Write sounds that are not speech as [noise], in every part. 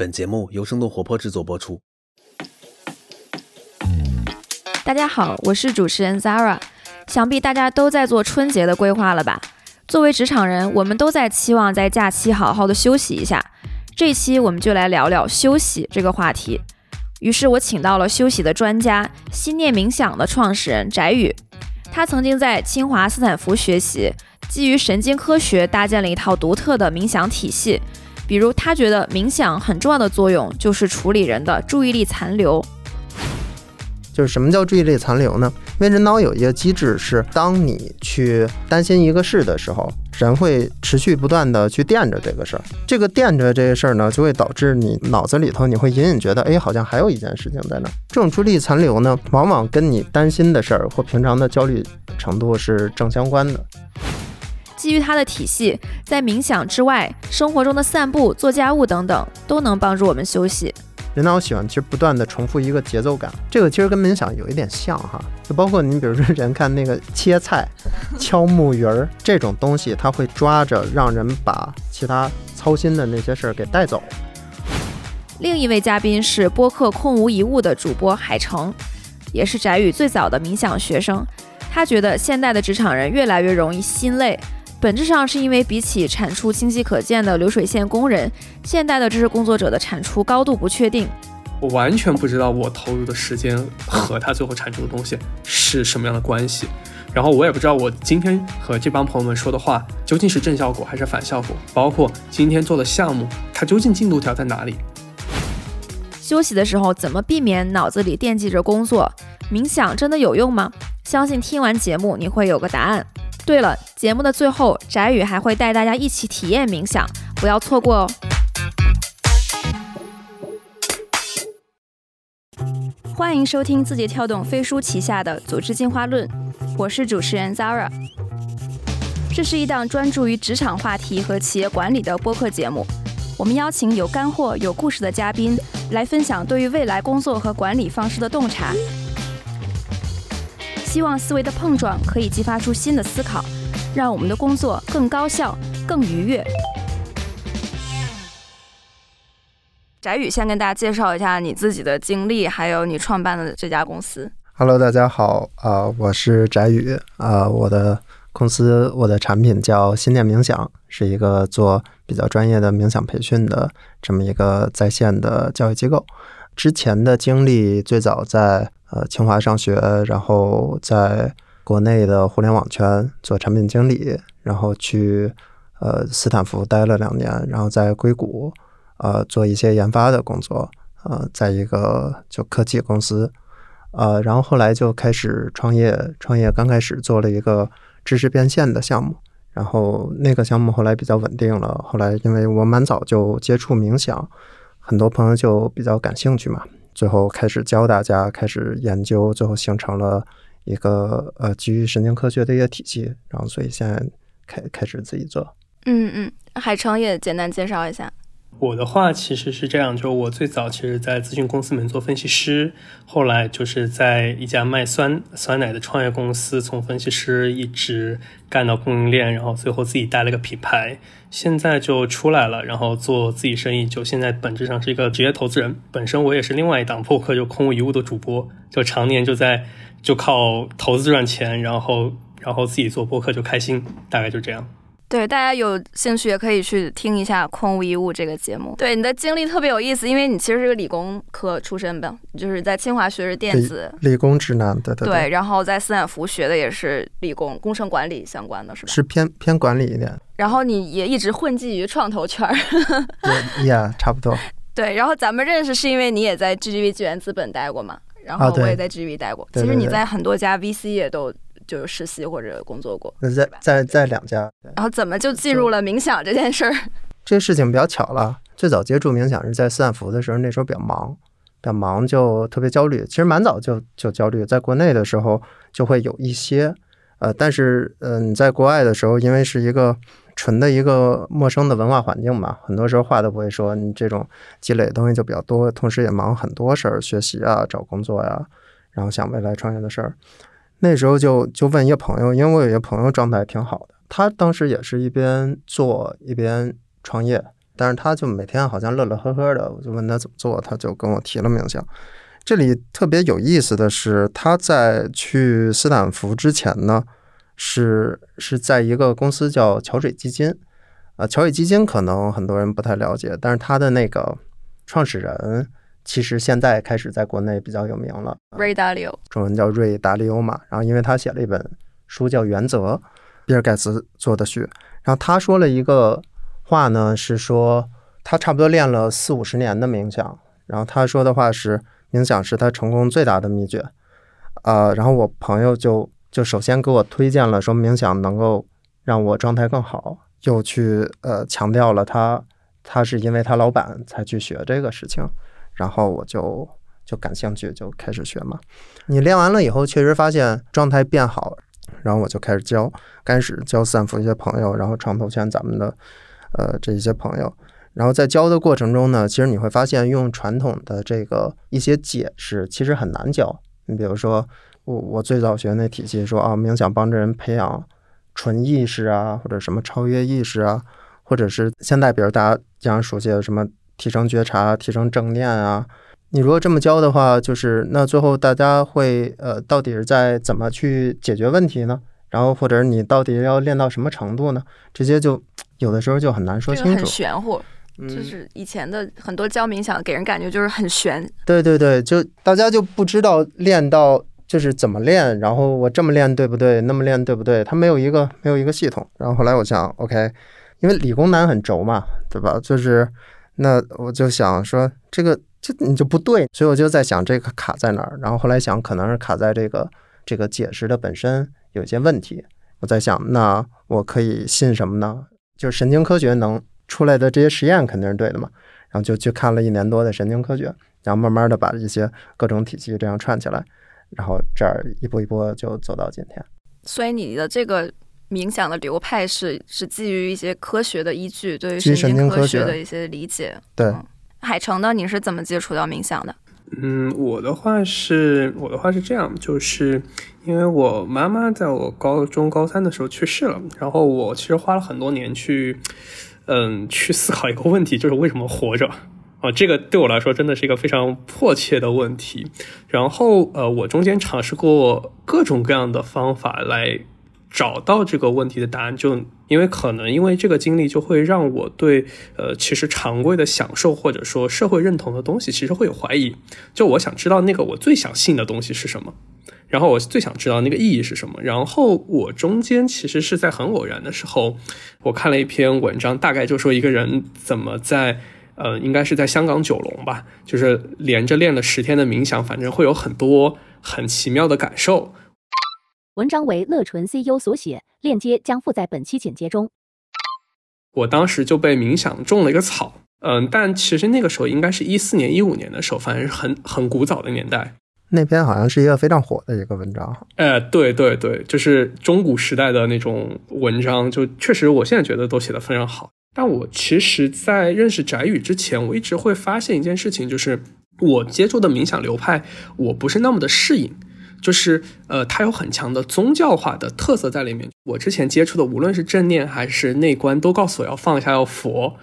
本节目由生动活泼制作播出。大家好，我是主持人 Zara。想必大家都在做春节的规划了吧？作为职场人，我们都在期望在假期好好的休息一下。这期我们就来聊聊休息这个话题。于是我请到了休息的专家，心念冥想的创始人翟宇。他曾经在清华斯坦福学习，基于神经科学搭建了一套独特的冥想体系。比如，他觉得冥想很重要的作用就是处理人的注意力残留。就是什么叫注意力残留呢？因为人脑有一个机制是，当你去担心一个事的时候，人会持续不断的去惦着这个事儿。这个惦着这个事儿呢，就会导致你脑子里头你会隐隐觉得，哎，好像还有一件事情在那儿。这种注意力残留呢，往往跟你担心的事儿或平常的焦虑程度是正相关的。基于它的体系，在冥想之外，生活中的散步、做家务等等，都能帮助我们休息。人脑喜欢其实不断的重复一个节奏感，这个其实跟冥想有一点像哈，就包括你比如说人看那个切菜、[laughs] 敲木鱼儿这种东西，它会抓着让人把其他操心的那些事儿给带走。另一位嘉宾是播客空无一物的主播海城，也是翟宇最早的冥想学生。他觉得现代的职场人越来越容易心累。本质上是因为比起产出清晰可见的流水线工人，现代的知识工作者的产出高度不确定。我完全不知道我投入的时间和他最后产出的东西是什么样的关系，然后我也不知道我今天和这帮朋友们说的话究竟是正效果还是反效果，包括今天做的项目，它究竟进度条在哪里？休息的时候怎么避免脑子里惦记着工作？冥想真的有用吗？相信听完节目你会有个答案。对了，节目的最后，翟宇还会带大家一起体验冥想，不要错过哦！欢迎收听字节跳动飞书旗下的《组织进化论》，我是主持人 Zara。这是一档专注于职场话题和企业管理的播客节目，我们邀请有干货、有故事的嘉宾来分享对于未来工作和管理方式的洞察。希望思维的碰撞可以激发出新的思考，让我们的工作更高效、更愉悦。翟宇，先跟大家介绍一下你自己的经历，还有你创办的这家公司。Hello，大家好，啊，我是翟宇，啊，我的公司，我的产品叫心念冥想，是一个做比较专业的冥想培训的这么一个在线的教育机构。之前的经历最早在。呃，清华上学，然后在国内的互联网圈做产品经理，然后去呃斯坦福待了两年，然后在硅谷呃做一些研发的工作，呃，在一个就科技公司，呃，然后后来就开始创业，创业刚开始做了一个知识变现的项目，然后那个项目后来比较稳定了，后来因为我蛮早就接触冥想，很多朋友就比较感兴趣嘛。最后开始教大家开始研究，最后形成了一个呃基于神经科学的一个体系，然后所以现在开开始自己做。嗯嗯，海城也简单介绍一下。我的话其实是这样，就我最早其实，在咨询公司里面做分析师，后来就是在一家卖酸酸奶的创业公司，从分析师一直干到供应链，然后最后自己带了个品牌，现在就出来了，然后做自己生意，就现在本质上是一个职业投资人。本身我也是另外一档播客，就空无一物的主播，就常年就在就靠投资赚钱，然后然后自己做播客就开心，大概就这样。对，大家有兴趣也可以去听一下《空无一物》这个节目。对，你的经历特别有意思，因为你其实是个理工科出身的，就是在清华学的电子，理工直男，对对对。然后在斯坦福学的也是理工工程管理相关的，是吧？是偏偏管理一点。然后你也一直混迹于创投圈儿，Yeah，差不多。[laughs] 对，然后咱们认识是因为你也在 GGV 纪元资本待过嘛，然后我也在 GGV 待过。其实你在很多家 VC 也都。就是实习或者工作过，在在在两家，然后怎么就进入了冥想这件事儿？[laughs] 这个事情比较巧了，最早接触冥想是在斯坦福的时候，那时候比较忙，比较忙就特别焦虑。其实蛮早就就焦虑，在国内的时候就会有一些，呃，但是嗯，在国外的时候，因为是一个纯的一个陌生的文化环境嘛，很多时候话都不会说，你这种积累的东西就比较多，同时也忙很多事儿，学习啊，找工作呀，然后想未来创业的事儿。那时候就就问一个朋友，因为我有一个朋友状态挺好的，他当时也是一边做一边创业，但是他就每天好像乐乐呵呵的，我就问他怎么做，他就跟我提了冥想。这里特别有意思的是，他在去斯坦福之前呢，是是在一个公司叫桥水基金，啊，桥水基金可能很多人不太了解，但是他的那个创始人其实现在开始在国内比较有名了，Ray Dalio，中文叫瑞达利欧嘛。然后因为他写了一本书叫《原则》，比尔盖茨做的序，然后他说了一个话呢，是说他差不多练了四五十年的冥想，然后他说的话是。冥想是他成功最大的秘诀，呃，然后我朋友就就首先给我推荐了说冥想能够让我状态更好，又去呃强调了他他是因为他老板才去学这个事情，然后我就就感兴趣就开始学嘛。你练完了以后，确实发现状态变好，然后我就开始教，开始教散服一些朋友，然后创投圈咱们的呃这些朋友。然后在教的过程中呢，其实你会发现，用传统的这个一些解释其实很难教。你比如说，我我最早学那体系说啊，冥想帮着人培养纯意识啊，或者什么超越意识啊，或者是现在比如大家经常熟悉的什么提升觉察、提升正念啊。你如果这么教的话，就是那最后大家会呃，到底是在怎么去解决问题呢？然后或者你到底要练到什么程度呢？这些就有的时候就很难说清楚，很玄乎。就是以前的很多教冥想，给人感觉就是很玄。对对对，就大家就不知道练到就是怎么练，然后我这么练对不对？那么练对不对？他没有一个没有一个系统。然后后来我想，OK，因为理工男很轴嘛，对吧？就是那我就想说，这个这你就不对，所以我就在想这个卡在哪儿。然后后来想，可能是卡在这个这个解释的本身有一些问题。我在想，那我可以信什么呢？就是神经科学能。出来的这些实验肯定是对的嘛，然后就去看了一年多的神经科学，然后慢慢的把一些各种体系这样串起来，然后这儿一步一步就走到今天。所以你的这个冥想的流派是是基于一些科学的依据，对于神经科学的一些理解。对，海城呢，你是怎么接触到冥想的？嗯，我的话是我的话是这样，就是因为我妈妈在我高中高三的时候去世了，然后我其实花了很多年去。嗯，去思考一个问题，就是为什么活着啊？这个对我来说真的是一个非常迫切的问题。然后，呃，我中间尝试过各种各样的方法来找到这个问题的答案。就因为可能因为这个经历，就会让我对呃，其实常规的享受或者说社会认同的东西，其实会有怀疑。就我想知道那个我最想信的东西是什么。然后我最想知道那个意义是什么。然后我中间其实是在很偶然的时候，我看了一篇文章，大概就说一个人怎么在呃，应该是在香港九龙吧，就是连着练了十天的冥想，反正会有很多很奇妙的感受。文章为乐纯 CEO 所写，链接将附在本期简介中。我当时就被冥想种了一个草，嗯，但其实那个时候应该是一四年、一五年的时候，反正是很很古早的年代。那篇好像是一个非常火的一个文章，呃，对对对，就是中古时代的那种文章，就确实我现在觉得都写得非常好。但我其实，在认识翟宇之前，我一直会发现一件事情，就是我接触的冥想流派，我不是那么的适应，就是呃，它有很强的宗教化的特色在里面。我之前接触的，无论是正念还是内观，都告诉我要放下，要佛。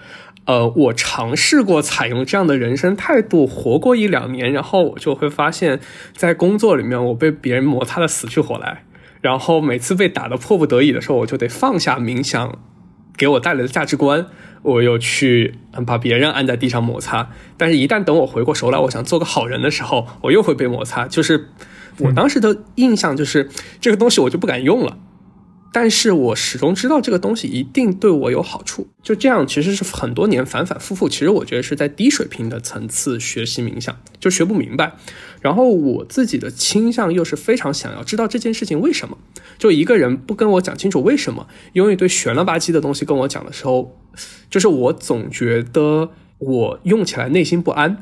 呃，我尝试过采用这样的人生态度活过一两年，然后我就会发现，在工作里面我被别人摩擦的死去活来，然后每次被打的迫不得已的时候，我就得放下冥想给我带来的价值观，我又去把别人按在地上摩擦。但是，一旦等我回过神来，我想做个好人的时候，我又会被摩擦。就是我当时的印象就是这个东西我就不敢用了。但是我始终知道这个东西一定对我有好处，就这样其实是很多年反反复复，其实我觉得是在低水平的层次学习冥想，就学不明白。然后我自己的倾向又是非常想要知道这件事情为什么。就一个人不跟我讲清楚为什么，用一堆悬了吧唧的东西跟我讲的时候，就是我总觉得我用起来内心不安。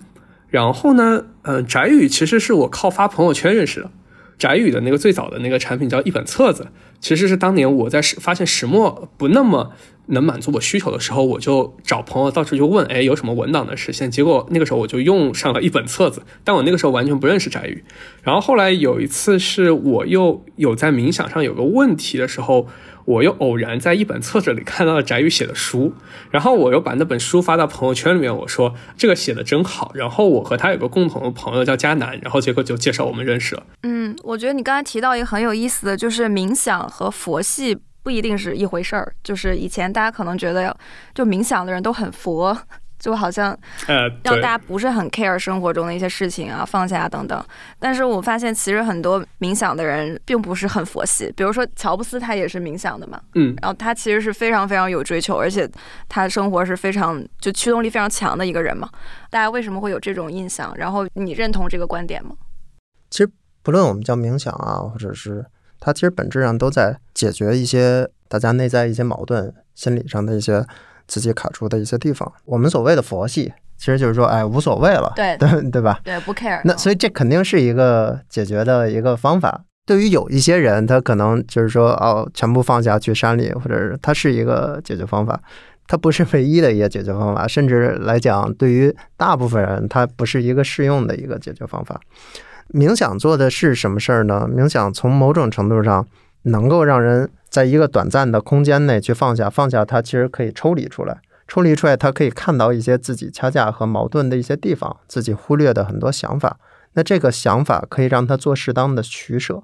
然后呢，嗯，翟宇其实是我靠发朋友圈认识的。翟宇的那个最早的那个产品叫一本册子，其实是当年我在石发现石墨不那么能满足我需求的时候，我就找朋友到处去问，哎，有什么文档的实现？结果那个时候我就用上了一本册子，但我那个时候完全不认识翟宇。然后后来有一次是我又有在冥想上有个问题的时候，我又偶然在一本册子里看到了翟宇写的书，然后我又把那本书发到朋友圈里面，我说这个写的真好。然后我和他有个共同的朋友叫佳楠，然后结果就介绍我们认识了。嗯，我觉得你刚才提到一个很有意思的就是冥想和佛系不一定是一回事儿，就是以前大家可能觉得就冥想的人都很佛。就好像呃，让大家不是很 care 生活中的一些事情啊，放下等等。但是我发现其实很多冥想的人并不是很佛系，比如说乔布斯他也是冥想的嘛，嗯，然后他其实是非常非常有追求，而且他生活是非常就驱动力非常强的一个人嘛。大家为什么会有这种印象？然后你认同这个观点吗？其实不论我们叫冥想啊，或者是它其实本质上都在解决一些大家内在一些矛盾、心理上的一些。自己卡住的一些地方，我们所谓的佛系，其实就是说，哎，无所谓了，对对 [laughs] 对吧？对，不 care。那所以这肯定是一个解决的一个方法。对于有一些人，他可能就是说，哦，全部放下去山里，或者是它是一个解决方法，它不是唯一的一个解决方法。甚至来讲，对于大部分人，它不是一个适用的一个解决方法。冥想做的是什么事儿呢？冥想从某种程度上能够让人。在一个短暂的空间内去放下，放下它其实可以抽离出来，抽离出来，他可以看到一些自己掐架和矛盾的一些地方，自己忽略的很多想法。那这个想法可以让他做适当的取舍。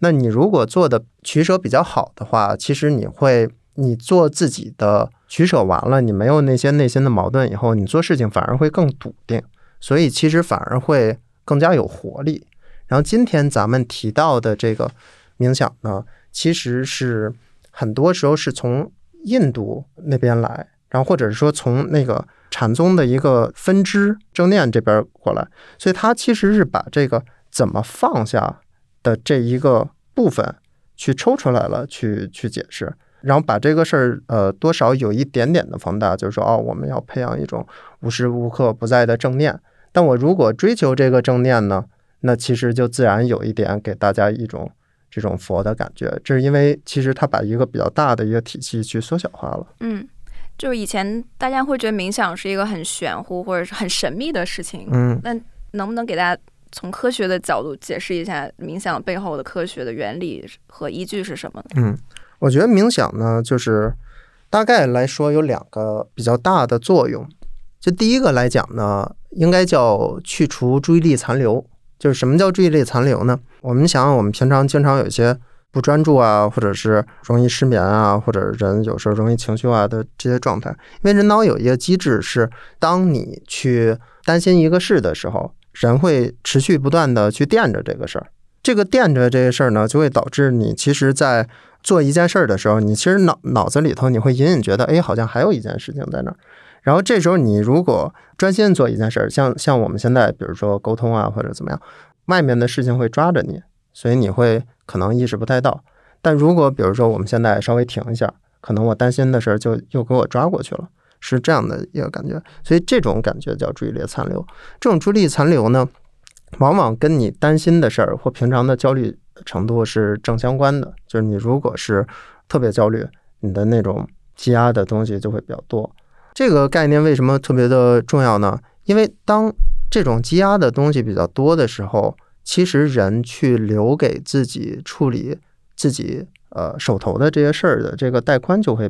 那你如果做的取舍比较好的话，其实你会，你做自己的取舍完了，你没有那些内心的矛盾以后，你做事情反而会更笃定，所以其实反而会更加有活力。然后今天咱们提到的这个冥想呢？其实是很多时候是从印度那边来，然后或者是说从那个禅宗的一个分支正念这边过来，所以他其实是把这个怎么放下的这一个部分去抽出来了，去去解释，然后把这个事儿呃多少有一点点的放大，就是说哦，我们要培养一种无时无刻不在的正念。但我如果追求这个正念呢，那其实就自然有一点给大家一种。这种佛的感觉，这是因为其实它把一个比较大的一个体系去缩小化了。嗯，就是以前大家会觉得冥想是一个很玄乎或者是很神秘的事情。嗯，那能不能给大家从科学的角度解释一下冥想背后的科学的原理和依据是什么呢？嗯，我觉得冥想呢，就是大概来说有两个比较大的作用。就第一个来讲呢，应该叫去除注意力残留。就是什么叫注意力残留呢？我们想，我们平常经常有一些不专注啊，或者是容易失眠啊，或者人有时候容易情绪化的这些状态。因为人脑有一个机制是，当你去担心一个事的时候，人会持续不断的去惦着这个事儿。这个惦着这个事儿呢，就会导致你其实，在做一件事儿的时候，你其实脑脑子里头你会隐隐觉得，哎，好像还有一件事情在那儿。然后这时候，你如果专心做一件事儿，像像我们现在，比如说沟通啊，或者怎么样，外面的事情会抓着你，所以你会可能意识不太到。但如果比如说我们现在稍微停一下，可能我担心的事儿就又给我抓过去了，是这样的一个感觉。所以这种感觉叫注意力残留。这种注意力残留呢，往往跟你担心的事儿或平常的焦虑程度是正相关的。就是你如果是特别焦虑，你的那种积压的东西就会比较多。这个概念为什么特别的重要呢？因为当这种积压的东西比较多的时候，其实人去留给自己处理自己呃手头的这些事儿的这个带宽就会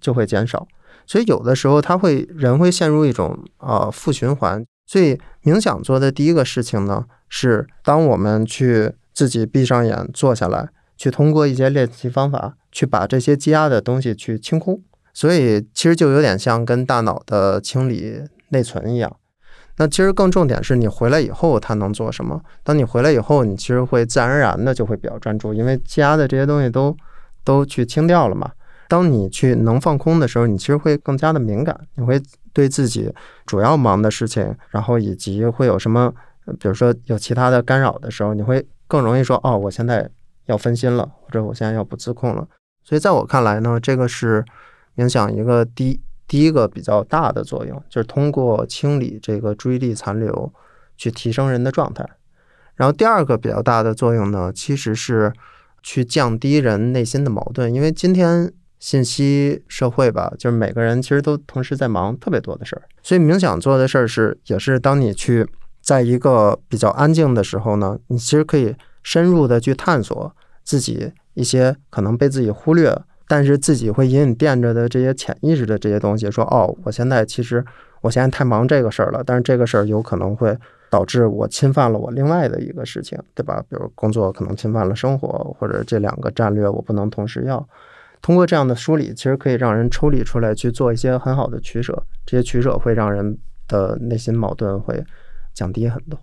就会减少，所以有的时候他会人会陷入一种呃负循环。所以冥想做的第一个事情呢，是当我们去自己闭上眼坐下来，去通过一些练习方法，去把这些积压的东西去清空。所以其实就有点像跟大脑的清理内存一样。那其实更重点是你回来以后它能做什么？当你回来以后，你其实会自然而然的就会比较专注，因为其他的这些东西都都去清掉了嘛。当你去能放空的时候，你其实会更加的敏感，你会对自己主要忙的事情，然后以及会有什么，比如说有其他的干扰的时候，你会更容易说哦，我现在要分心了，或者我现在要不自控了。所以在我看来呢，这个是。影响一个第第一个比较大的作用，就是通过清理这个注意力残留，去提升人的状态。然后第二个比较大的作用呢，其实是去降低人内心的矛盾。因为今天信息社会吧，就是每个人其实都同时在忙特别多的事儿，所以冥想做的事儿是，也是当你去在一个比较安静的时候呢，你其实可以深入的去探索自己一些可能被自己忽略。但是自己会隐隐垫着的这些潜意识的这些东西，说哦，我现在其实我现在太忙这个事儿了，但是这个事儿有可能会导致我侵犯了我另外的一个事情，对吧？比如工作可能侵犯了生活，或者这两个战略我不能同时要。通过这样的梳理，其实可以让人抽离出来去做一些很好的取舍，这些取舍会让人的内心矛盾会降低很多。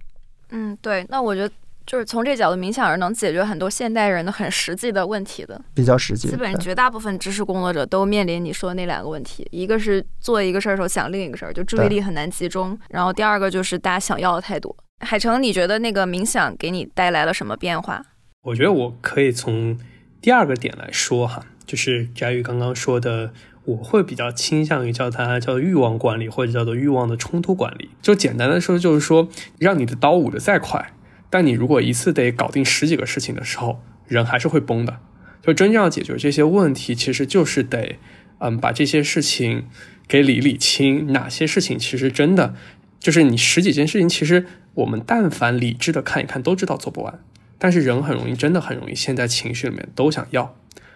嗯，对。那我觉得就是从这角度，冥想是能解决很多现代人的很实际的问题的。比较实际，基本上绝大部分知识工作者都面临你说的那两个问题，一个是做一个事儿的时候想另一个事儿，就注意力很难集中；然后第二个就是大家想要的太多。海城，你觉得那个冥想给你带来了什么变化？我觉得我可以从第二个点来说哈，就是翟宇刚刚说的，我会比较倾向于叫它叫欲望管理，或者叫做欲望的冲突管理。就简单的说，就是说让你的刀舞得再快，但你如果一次得搞定十几个事情的时候，人还是会崩的。就真正要解决这些问题，其实就是得嗯把这些事情给理理清，哪些事情其实真的就是你十几件事情，其实我们但凡理智的看一看，都知道做不完。但是人很容易，真的很容易陷在情绪里面，都想要。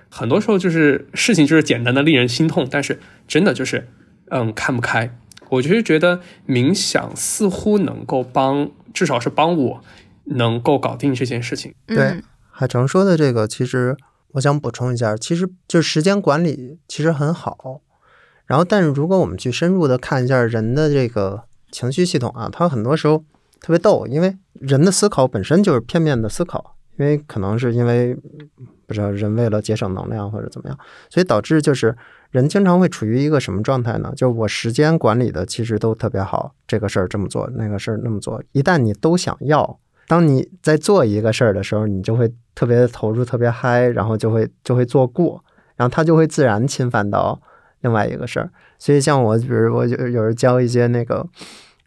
很多时候就是事情就是简单的令人心痛，但是真的就是嗯看不开。我就是觉得冥想似乎能够帮，至少是帮我能够搞定这件事情。对嗯海城说的这个，其实我想补充一下，其实就是时间管理其实很好。然后，但是如果我们去深入的看一下人的这个情绪系统啊，它很多时候特别逗，因为人的思考本身就是片面的思考，因为可能是因为不知道人为了节省能量或者怎么样，所以导致就是人经常会处于一个什么状态呢？就是我时间管理的其实都特别好，这个事儿这么做，那个事儿那么做，一旦你都想要。当你在做一个事儿的时候，你就会特别投入、特别嗨，然后就会就会做过，然后它就会自然侵犯到另外一个事儿。所以像我，比如我有有人教一些那个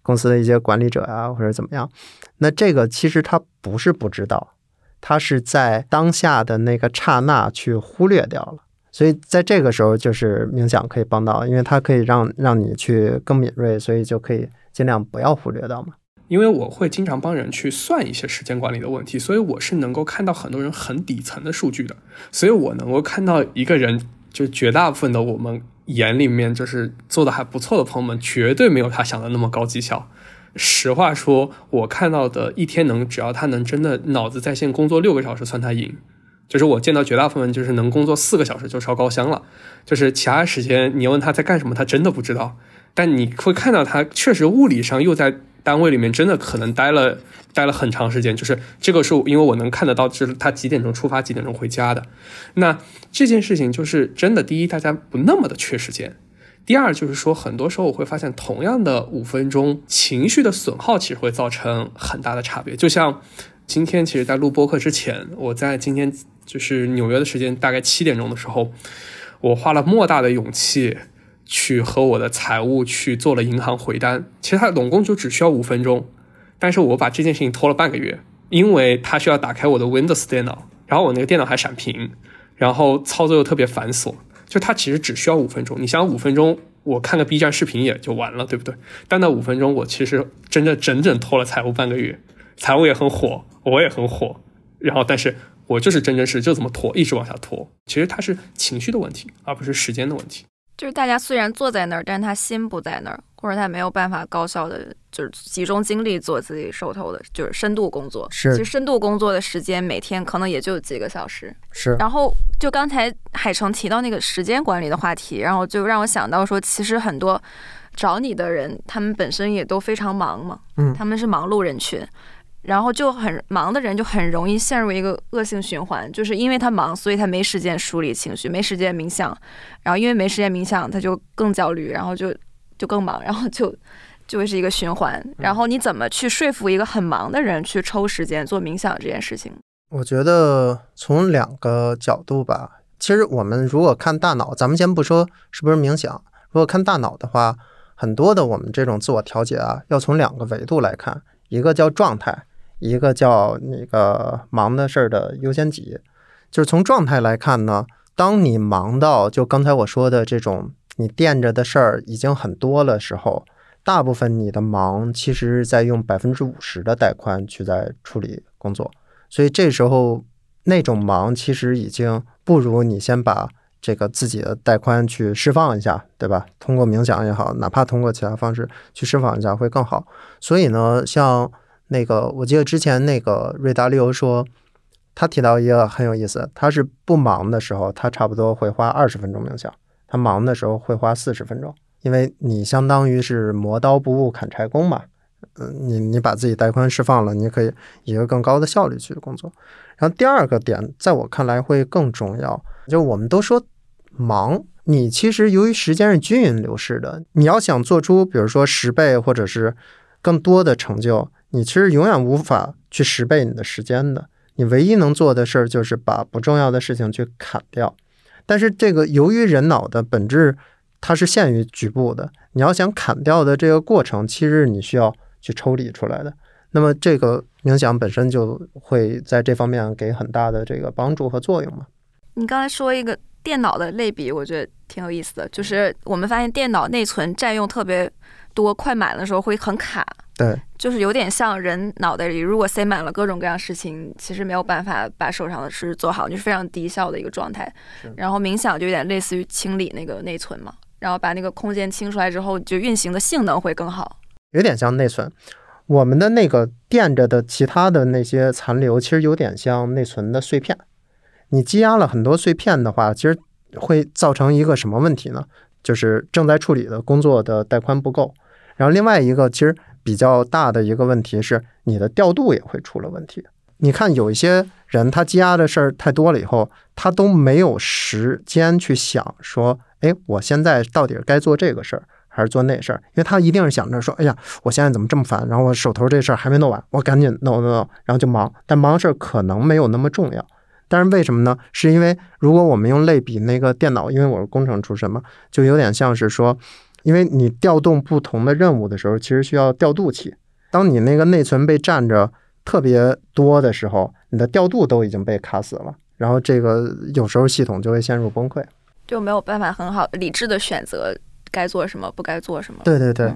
公司的一些管理者啊，或者怎么样，那这个其实他不是不知道，他是在当下的那个刹那去忽略掉了。所以在这个时候，就是冥想可以帮到，因为它可以让让你去更敏锐，所以就可以尽量不要忽略到嘛。因为我会经常帮人去算一些时间管理的问题，所以我是能够看到很多人很底层的数据的，所以我能够看到一个人，就绝大部分的我们眼里面就是做的还不错的朋友们，绝对没有他想的那么高绩效。实话说，我看到的一天能，只要他能真的脑子在线工作六个小时，算他赢。就是我见到绝大部分就是能工作四个小时就烧高香了，就是其他时间你问他在干什么，他真的不知道。但你会看到他确实物理上又在单位里面真的可能待了待了很长时间，就是这个是因为我能看得到，就是他几点钟出发，几点钟回家的。那这件事情就是真的，第一，大家不那么的缺时间；第二，就是说很多时候我会发现，同样的五分钟，情绪的损耗其实会造成很大的差别。就像今天，其实在录播客之前，我在今天就是纽约的时间大概七点钟的时候，我花了莫大的勇气。去和我的财务去做了银行回单，其实它总共就只需要五分钟，但是我把这件事情拖了半个月，因为它需要打开我的 Windows 电脑，然后我那个电脑还闪屏，然后操作又特别繁琐，就它其实只需要五分钟。你想五分钟，我看个 B 站视频也就完了，对不对？但那五分钟，我其实真的整整拖了财务半个月，财务也很火，我也很火，然后但是我就是真真是就这么拖，一直往下拖。其实它是情绪的问题，而不是时间的问题。就是大家虽然坐在那儿，但是他心不在那儿，或者他没有办法高效的就是集中精力做自己手头的，就是深度工作。是其实深度工作的时间每天可能也就几个小时。是，然后就刚才海城提到那个时间管理的话题，然后就让我想到说，其实很多找你的人，他们本身也都非常忙嘛，嗯他们是忙碌人群。然后就很忙的人就很容易陷入一个恶性循环，就是因为他忙，所以他没时间梳理情绪，没时间冥想，然后因为没时间冥想，他就更焦虑，然后就就更忙，然后就就会是一个循环。然后你怎么去说服一个很忙的人去抽时间做冥想这件事情？我觉得从两个角度吧，其实我们如果看大脑，咱们先不说是不是冥想，如果看大脑的话，很多的我们这种自我调节啊，要从两个维度来看，一个叫状态。一个叫那个忙的事儿的优先级，就是从状态来看呢，当你忙到就刚才我说的这种你垫着的事儿已经很多了时候，大部分你的忙其实是在用百分之五十的带宽去在处理工作，所以这时候那种忙其实已经不如你先把这个自己的带宽去释放一下，对吧？通过冥想也好，哪怕通过其他方式去释放一下会更好。所以呢，像那个，我记得之前那个瑞达利欧说，他提到一个很有意思，他是不忙的时候，他差不多会花二十分钟冥想；他忙的时候会花四十分钟，因为你相当于是磨刀不误砍柴工嘛。嗯，你你把自己带宽释放了，你可以以一个更高的效率去工作。然后第二个点，在我看来会更重要，就我们都说。忙，你其实由于时间是均匀流逝的，你要想做出比如说十倍或者是更多的成就，你其实永远无法去十倍你的时间的。你唯一能做的事儿就是把不重要的事情去砍掉。但是这个由于人脑的本质它是限于局部的，你要想砍掉的这个过程，其实你需要去抽离出来的。那么这个冥想本身就会在这方面给很大的这个帮助和作用嘛。你刚才说一个。电脑的类比我觉得挺有意思的，就是我们发现电脑内存占用特别多，快满的时候会很卡。对，就是有点像人脑袋里如果塞满了各种各样事情，其实没有办法把手上的事做好，就是非常低效的一个状态。然后冥想就有点类似于清理那个内存嘛，然后把那个空间清出来之后，就运行的性能会更好。有点像内存，我们的那个垫着的其他的那些残留，其实有点像内存的碎片。你积压了很多碎片的话，其实会造成一个什么问题呢？就是正在处理的工作的带宽不够。然后另外一个其实比较大的一个问题是，你的调度也会出了问题。你看有一些人，他积压的事儿太多了以后，他都没有时间去想说，哎，我现在到底该做这个事儿还是做那事儿？因为他一定是想着说，哎呀，我现在怎么这么烦？然后我手头这事儿还没弄完，我赶紧弄弄弄，然后就忙。但忙事儿可能没有那么重要。但是为什么呢？是因为如果我们用类比那个电脑，因为我是工程出身嘛，就有点像是说，因为你调动不同的任务的时候，其实需要调度器。当你那个内存被占着特别多的时候，你的调度都已经被卡死了，然后这个有时候系统就会陷入崩溃，就没有办法很好理智的选择该做什么，不该做什么。对对对。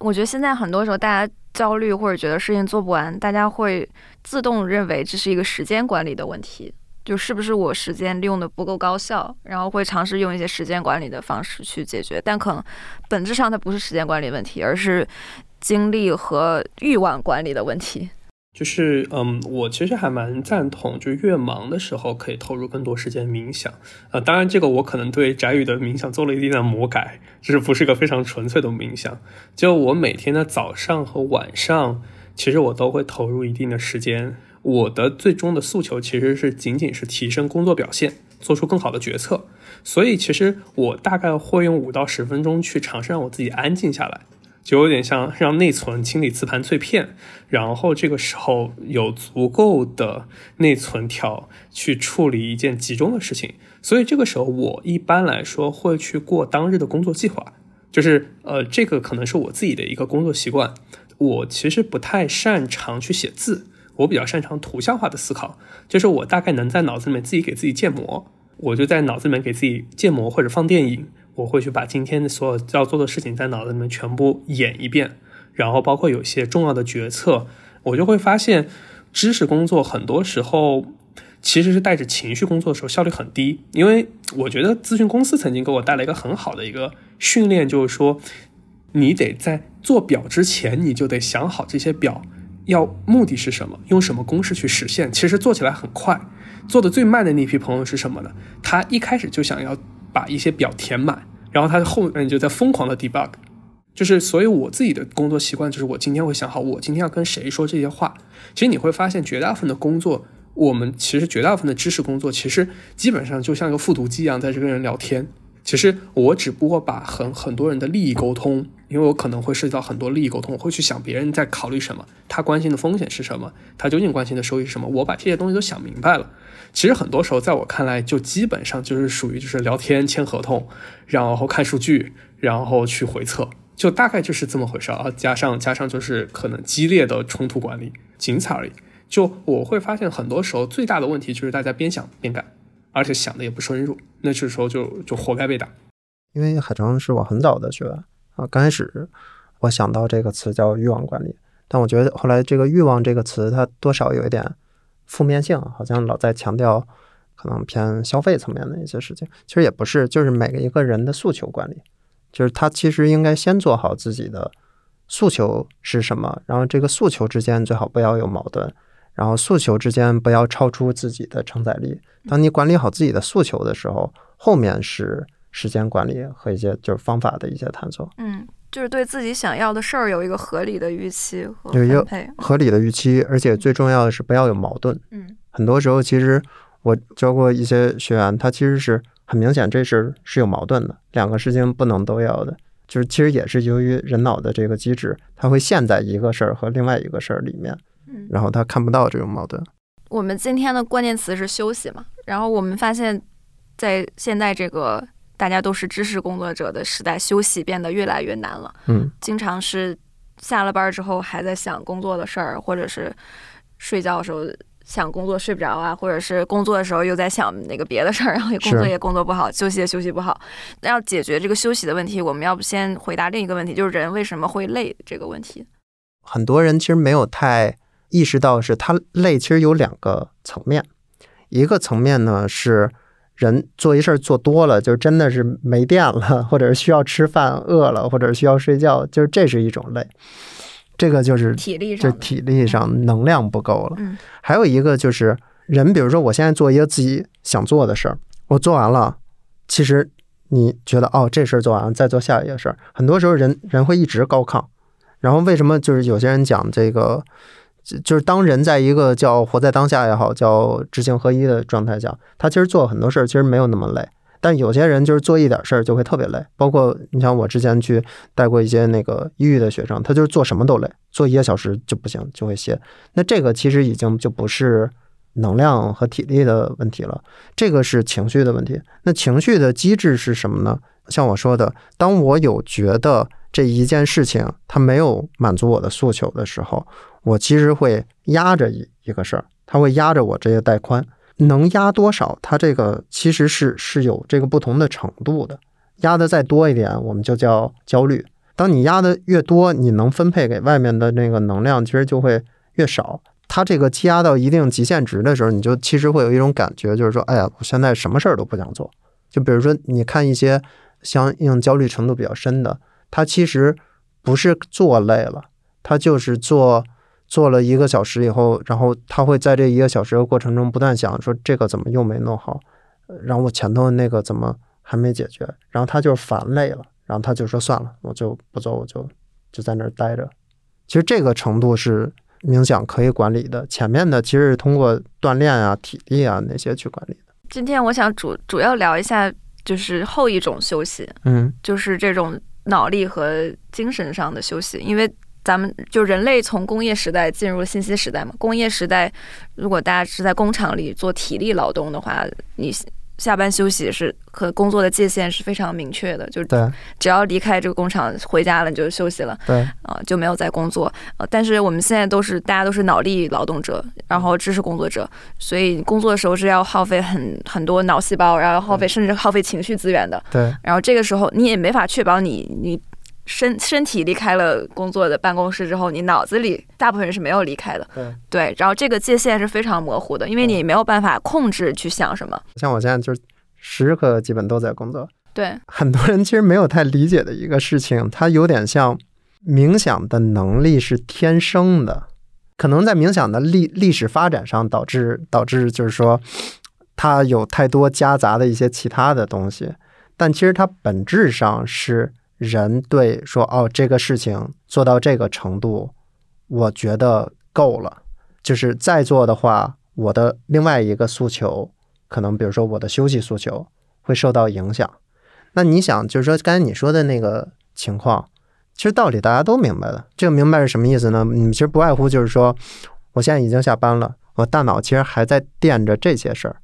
我觉得现在很多时候大家焦虑或者觉得事情做不完，大家会自动认为这是一个时间管理的问题，就是不是我时间利用的不够高效，然后会尝试用一些时间管理的方式去解决，但可能本质上它不是时间管理问题，而是精力和欲望管理的问题。就是，嗯，我其实还蛮赞同，就越忙的时候可以投入更多时间冥想。呃，当然，这个我可能对翟宇的冥想做了一定的魔改，就是不是一个非常纯粹的冥想。就我每天的早上和晚上，其实我都会投入一定的时间。我的最终的诉求其实是仅仅是提升工作表现，做出更好的决策。所以，其实我大概会用五到十分钟去尝试让我自己安静下来。就有点像让内存清理磁盘碎片，然后这个时候有足够的内存条去处理一件集中的事情。所以这个时候，我一般来说会去过当日的工作计划，就是呃，这个可能是我自己的一个工作习惯。我其实不太擅长去写字，我比较擅长图像化的思考，就是我大概能在脑子里面自己给自己建模，我就在脑子里面给自己建模或者放电影。我会去把今天的所有要做的事情在脑子里面全部演一遍，然后包括有些重要的决策，我就会发现，知识工作很多时候其实是带着情绪工作的时候效率很低。因为我觉得咨询公司曾经给我带来一个很好的一个训练，就是说，你得在做表之前，你就得想好这些表要目的是什么，用什么公式去实现。其实做起来很快，做的最慢的那批朋友是什么呢？他一开始就想要。把一些表填满，然后他后面就在疯狂的 debug，就是所以我自己的工作习惯就是我今天会想好我今天要跟谁说这些话。其实你会发现绝大部分的工作，我们其实绝大部分的知识工作，其实基本上就像一个复读机一样，在这跟人聊天。其实我只不过把很很多人的利益沟通，因为我可能会涉及到很多利益沟通，我会去想别人在考虑什么，他关心的风险是什么，他究竟关心的收益是什么，我把这些东西都想明白了。其实很多时候，在我看来，就基本上就是属于就是聊天、签合同，然后看数据，然后去回测，就大概就是这么回事啊。加上加上就是可能激烈的冲突管理，仅此而已。就我会发现，很多时候最大的问题就是大家边想边干，而且想的也不深入，那这时候就就活该被打。因为海城是我很早的学啊，刚开始我想到这个词叫欲望管理，但我觉得后来这个欲望这个词它多少有一点。负面性好像老在强调可能偏消费层面的一些事情。其实也不是，就是每个一个人的诉求管理，就是他其实应该先做好自己的诉求是什么，然后这个诉求之间最好不要有矛盾，然后诉求之间不要超出自己的承载力。当你管理好自己的诉求的时候，后面是时间管理和一些就是方法的一些探索。嗯，就是对自己想要的事儿有一个合理的预期和有一个。合理的预期，而且最重要的是不要有矛盾。嗯很多时候，其实我教过一些学员，他其实是很明显这事是有矛盾的，两个事情不能都要的。就是其实也是由于人脑的这个机制，它会陷在一个事儿和另外一个事儿里面，嗯，然后他看不到这种矛盾。我们今天的关键词是休息嘛，然后我们发现，在现在这个大家都是知识工作者的时代，休息变得越来越难了。嗯，经常是下了班之后还在想工作的事儿，或者是睡觉的时候想工作睡不着啊，或者是工作的时候又在想那个别的事儿，然后也工作也工作不好，休息也休息不好。那要解决这个休息的问题，我们要不先回答另一个问题，就是人为什么会累这个问题。很多人其实没有太意识到，是它累其实有两个层面，一个层面呢是人做一事儿做多了，就真的是没电了，或者是需要吃饭饿了，或者是需要睡觉，就是这是一种累，这个就是体力上，就体力上能量不够了。嗯还有一个就是人，比如说我现在做一个自己想做的事儿，我做完了，其实你觉得哦这事儿做完了，再做下一个事儿，很多时候人人会一直高亢。然后为什么就是有些人讲这个，就是当人在一个叫活在当下也好，叫知行合一的状态下，他其实做很多事儿其实没有那么累。但有些人就是做一点事儿就会特别累，包括你像我之前去带过一些那个抑郁的学生，他就是做什么都累，做一个小时就不行，就会歇。那这个其实已经就不是能量和体力的问题了，这个是情绪的问题。那情绪的机制是什么呢？像我说的，当我有觉得这一件事情它没有满足我的诉求的时候，我其实会压着一一个事儿，它会压着我这些带宽。能压多少？它这个其实是是有这个不同的程度的。压的再多一点，我们就叫焦虑。当你压的越多，你能分配给外面的那个能量，其实就会越少。它这个积压到一定极限值的时候，你就其实会有一种感觉，就是说，哎呀，我现在什么事儿都不想做。就比如说，你看一些相应焦虑程度比较深的，他其实不是做累了，他就是做做了一个小时以后，然后他会在这一个小时的过程中不断想说这个怎么又没弄好，呃然后我前头那个怎么还没解决，然后他就烦累了，然后他就说算了，我就不做，我就就在那儿待着。其实这个程度是冥想可以管理的，前面的其实是通过锻炼啊、体力啊那些去管理的。今天我想主主要聊一下，就是后一种休息，嗯就是这种脑力和精神上的休息，因为咱们就人类从工业时代进入了信息时代嘛。工业时代，如果大家是在工厂里做体力劳动的话，你下班休息是和工作的界限是非常明确的，就对只要离开这个工厂回家了，你就休息了。对，啊、就没有再工作。呃，但是我们现在都是大家都是脑力劳动者，然后知识工作者，所以工作的时候是要耗费很很多脑细胞，然后耗费甚至耗费情绪资源的。对，然后这个时候你也没法确保你你身身体离开了工作的办公室之后，你脑子里大部分人是没有离开的。对对，然后这个界限是非常模糊的，因为你没有办法控制去想什么。像我现在就是时刻基本都在工作。对，[laughs] 很多人其实没有太理解的一个事情，它有点像冥想的能力是天生的，可能在冥想的历历史发展上导致导致就是说它有太多夹杂的一些其他的东西，但其实它本质上是人对说哦这个事情做到这个程度，我觉得够了，就是再做的话，我的另外一个诉求可能比如说我的休息诉求会受到影响。那你想，就是说刚才你说的那个情况，其实道理大家都明白的。这个明白是什么意思呢？你其实不外乎就是说，我现在已经下班了，我大脑其实还在惦着这些事儿，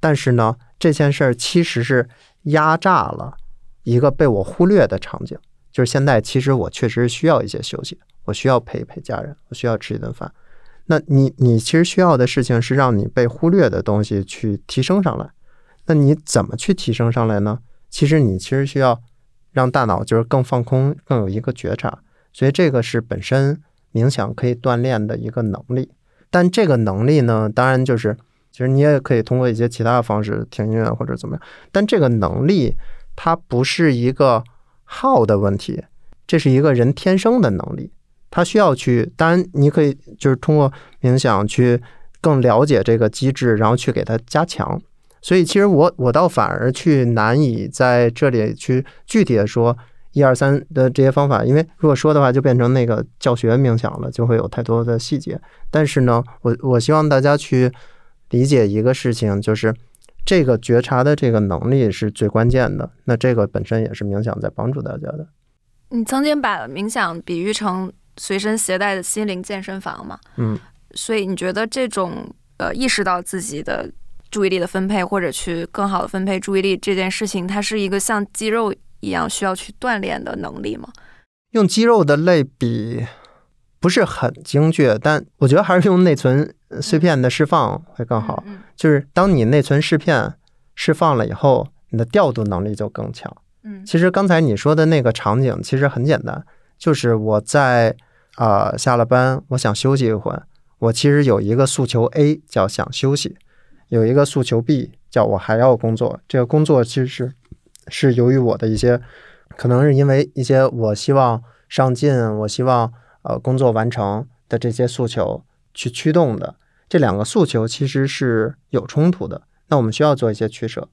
但是呢，这件事儿其实是压榨了一个被我忽略的场景，就是现在其实我确实需要一些休息，我需要陪一陪家人，我需要吃一顿饭。那你你其实需要的事情是让你被忽略的东西去提升上来。那你怎么去提升上来呢？其实你其实需要让大脑就是更放空，更有一个觉察，所以这个是本身冥想可以锻炼的一个能力。但这个能力呢，当然就是其实你也可以通过一些其他的方式听音乐或者怎么样，但这个能力它不是一个好的问题，这是一个人天生的能力，他需要去。当然，你可以就是通过冥想去更了解这个机制，然后去给它加强。所以，其实我我倒反而去难以在这里去具体的说一二三的这些方法，因为如果说的话，就变成那个教学冥想了，就会有太多的细节。但是呢，我我希望大家去。理解一个事情，就是这个觉察的这个能力是最关键的。那这个本身也是冥想在帮助大家的。你曾经把冥想比喻成随身携带的心灵健身房嘛？嗯。所以你觉得这种呃意识到自己的注意力的分配，或者去更好的分配注意力这件事情，它是一个像肌肉一样需要去锻炼的能力吗？用肌肉的类比不是很精确，但我觉得还是用内存。碎片的释放会更好，就是当你内存碎片释放了以后，你的调度能力就更强。嗯，其实刚才你说的那个场景其实很简单，就是我在啊下了班，我想休息一会儿，我其实有一个诉求 A 叫想休息，有一个诉求 B 叫我还要工作。这个工作其实是是由于我的一些，可能是因为一些我希望上进，我希望呃工作完成的这些诉求去驱动的。这两个诉求其实是有冲突的，那我们需要做一些取舍。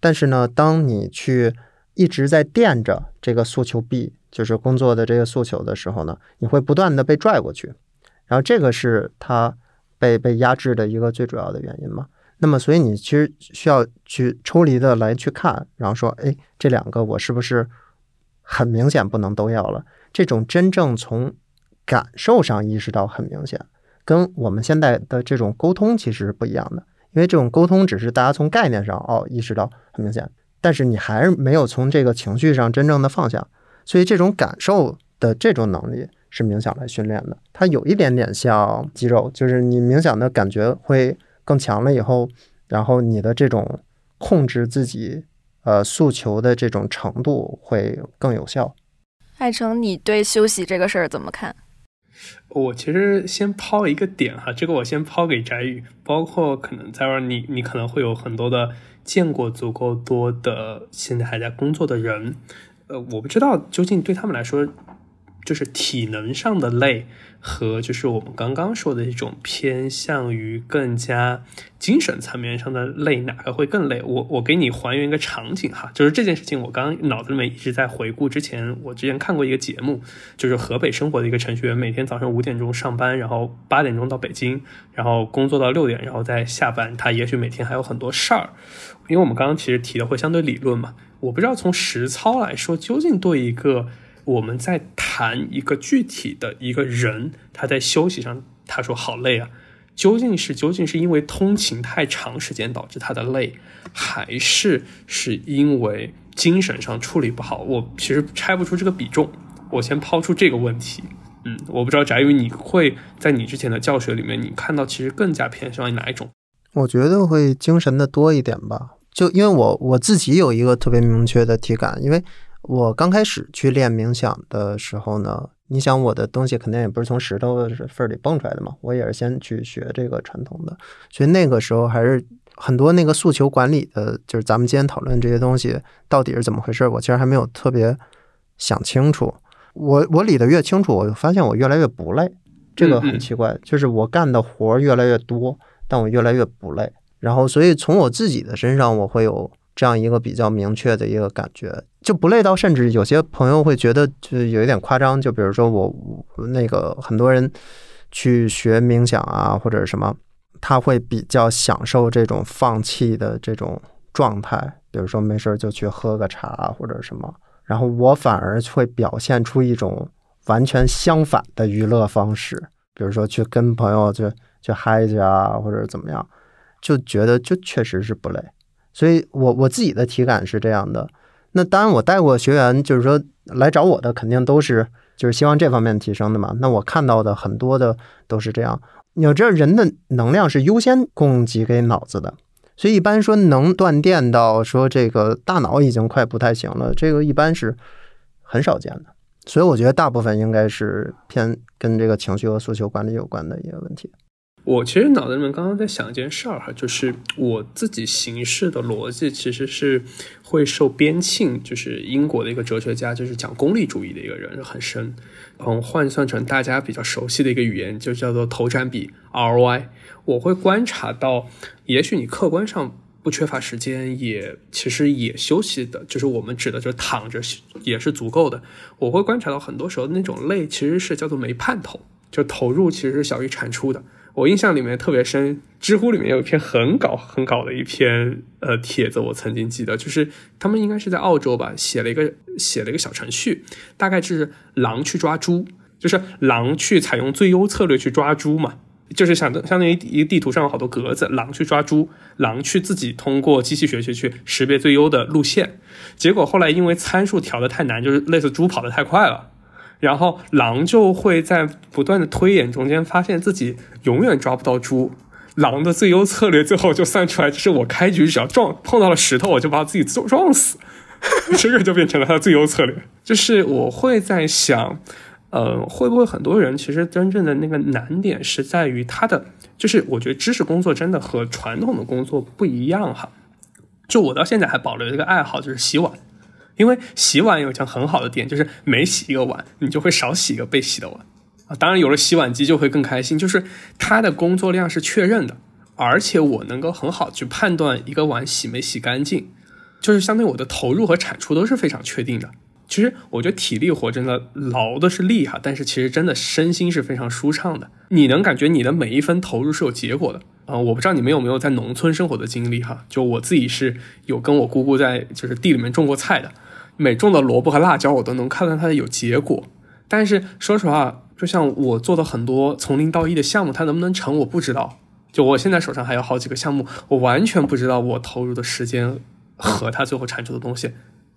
但是呢，当你去一直在垫着这个诉求 B，就是工作的这个诉求的时候呢，你会不断的被拽过去，然后这个是它被被压制的一个最主要的原因嘛。那么，所以你其实需要去抽离的来去看，然后说，哎，这两个我是不是很明显不能都要了？这种真正从感受上意识到很明显。跟我们现在的这种沟通其实是不一样的，因为这种沟通只是大家从概念上哦意识到很明显，但是你还是没有从这个情绪上真正的放下，所以这种感受的这种能力是冥想来训练的，它有一点点像肌肉，就是你冥想的感觉会更强了以后，然后你的这种控制自己呃诉求的这种程度会更有效。爱成，你对休息这个事儿怎么看？我其实先抛一个点哈，这个我先抛给翟宇，包括可能在外你，你可能会有很多的见过足够多的现在还在工作的人，呃，我不知道究竟对他们来说，就是体能上的累。和就是我们刚刚说的这种偏向于更加精神层面上的累，哪个会更累？我我给你还原一个场景哈，就是这件事情，我刚脑子里面一直在回顾之前，我之前看过一个节目，就是河北生活的一个程序员，每天早上五点钟上班，然后八点钟到北京，然后工作到六点，然后再下班。他也许每天还有很多事儿，因为我们刚刚其实提的会相对理论嘛，我不知道从实操来说，究竟对一个。我们在谈一个具体的一个人，他在休息上，他说好累啊，究竟是究竟是因为通勤太长时间导致他的累，还是是因为精神上处理不好？我其实拆不出这个比重，我先抛出这个问题。嗯，我不知道翟宇，你会在你之前的教学里面，你看到其实更加偏向于哪一种？我觉得会精神的多一点吧，就因为我我自己有一个特别明确的体感，因为。我刚开始去练冥想的时候呢，你想我的东西肯定也不是从石头缝里蹦出来的嘛，我也是先去学这个传统的，所以那个时候还是很多那个诉求管理的，就是咱们今天讨论这些东西到底是怎么回事，我其实还没有特别想清楚。我我理得越清楚，我就发现我越来越不累，这个很奇怪，就是我干的活越来越多，但我越来越不累。然后，所以从我自己的身上，我会有。这样一个比较明确的一个感觉，就不累到，甚至有些朋友会觉得就有一点夸张。就比如说我那个很多人去学冥想啊，或者什么，他会比较享受这种放弃的这种状态。比如说没事就去喝个茶或者什么，然后我反而会表现出一种完全相反的娱乐方式，比如说去跟朋友去去嗨一下或者怎么样，就觉得就确实是不累。所以，我我自己的体感是这样的。那当然，我带过学员，就是说来找我的，肯定都是就是希望这方面提升的嘛。那我看到的很多的都是这样。你要知道，人的能量是优先供给给脑子的，所以一般说能断电到说这个大脑已经快不太行了，这个一般是很少见的。所以我觉得大部分应该是偏跟这个情绪和诉求管理有关的一个问题。我其实脑子里面刚刚在想一件事儿哈，就是我自己行事的逻辑其实是会受边沁，就是英国的一个哲学家，就是讲功利主义的一个人很深。嗯，换算成大家比较熟悉的一个语言，就叫做投产比 ROI。我会观察到，也许你客观上不缺乏时间，也其实也休息的，就是我们指的就躺着也是足够的。我会观察到很多时候那种累其实是叫做没盼头，就投入其实是小于产出的。我印象里面特别深，知乎里面有一篇很搞很搞的一篇呃帖子，我曾经记得，就是他们应该是在澳洲吧，写了一个写了一个小程序，大概是狼去抓猪，就是狼去采用最优策略去抓猪嘛，就是相相当于一个地图上有好多格子，狼去抓猪，狼去自己通过机器学习去识别最优的路线，结果后来因为参数调的太难，就是类似猪跑得太快了。然后狼就会在不断的推演中间，发现自己永远抓不到猪。狼的最优策略最后就算出来，就是我开局只要撞碰到了石头，我就把自己撞死。[laughs] 这个就变成了他的最优策略。就是我会在想，呃，会不会很多人其实真正的那个难点是在于他的，就是我觉得知识工作真的和传统的工作不一样哈。就我到现在还保留一个爱好，就是洗碗。因为洗碗有一项很好的点，就是每洗一个碗，你就会少洗一个被洗的碗啊。当然有了洗碗机就会更开心，就是它的工作量是确认的，而且我能够很好去判断一个碗洗没洗干净，就是相对我的投入和产出都是非常确定的。其实我觉得体力活真的劳的是力哈，但是其实真的身心是非常舒畅的。你能感觉你的每一分投入是有结果的啊！我不知道你们有没有在农村生活的经历哈，就我自己是有跟我姑姑在就是地里面种过菜的。每种的萝卜和辣椒，我都能看到它的有结果。但是说实话，就像我做的很多从零到一的项目，它能不能成，我不知道。就我现在手上还有好几个项目，我完全不知道我投入的时间和它最后产出的东西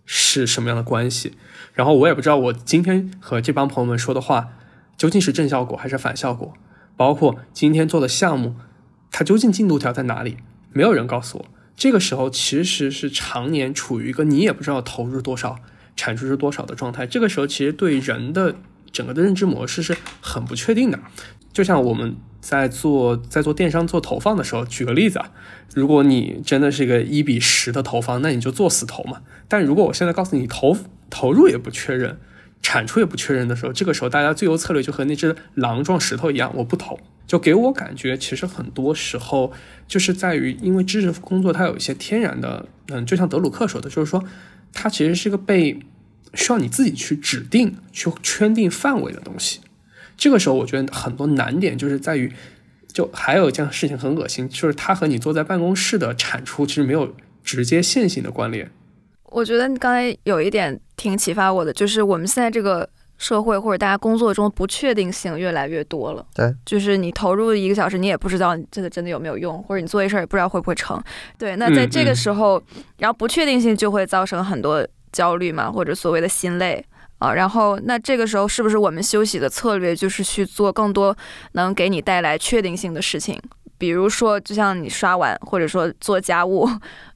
是什么样的关系。然后我也不知道我今天和这帮朋友们说的话究竟是正效果还是反效果。包括今天做的项目，它究竟进度条在哪里，没有人告诉我。这个时候其实是常年处于一个你也不知道投入多少、产出是多少的状态。这个时候其实对人的整个的认知模式是很不确定的。就像我们在做在做电商做投放的时候，举个例子啊，如果你真的是一个一比十的投放，那你就做死投嘛。但如果我现在告诉你投投入也不确认，产出也不确认的时候，这个时候大家最优策略就和那只狼撞石头一样，我不投。就给我感觉，其实很多时候就是在于，因为知识工作它有一些天然的，嗯，就像德鲁克说的，就是说它其实是个被需要你自己去指定、去圈定范围的东西。这个时候，我觉得很多难点就是在于，就还有一件事情很恶心，就是它和你坐在办公室的产出其实没有直接线性的关联。我觉得你刚才有一点挺启发我的，就是我们现在这个。社会或者大家工作中不确定性越来越多了，对，就是你投入一个小时，你也不知道这个真的有没有用，或者你做一事儿也不知道会不会成，对。那在这个时候，然后不确定性就会造成很多焦虑嘛，或者所谓的心累啊。然后那这个时候是不是我们休息的策略就是去做更多能给你带来确定性的事情？比如说，就像你刷碗，或者说做家务。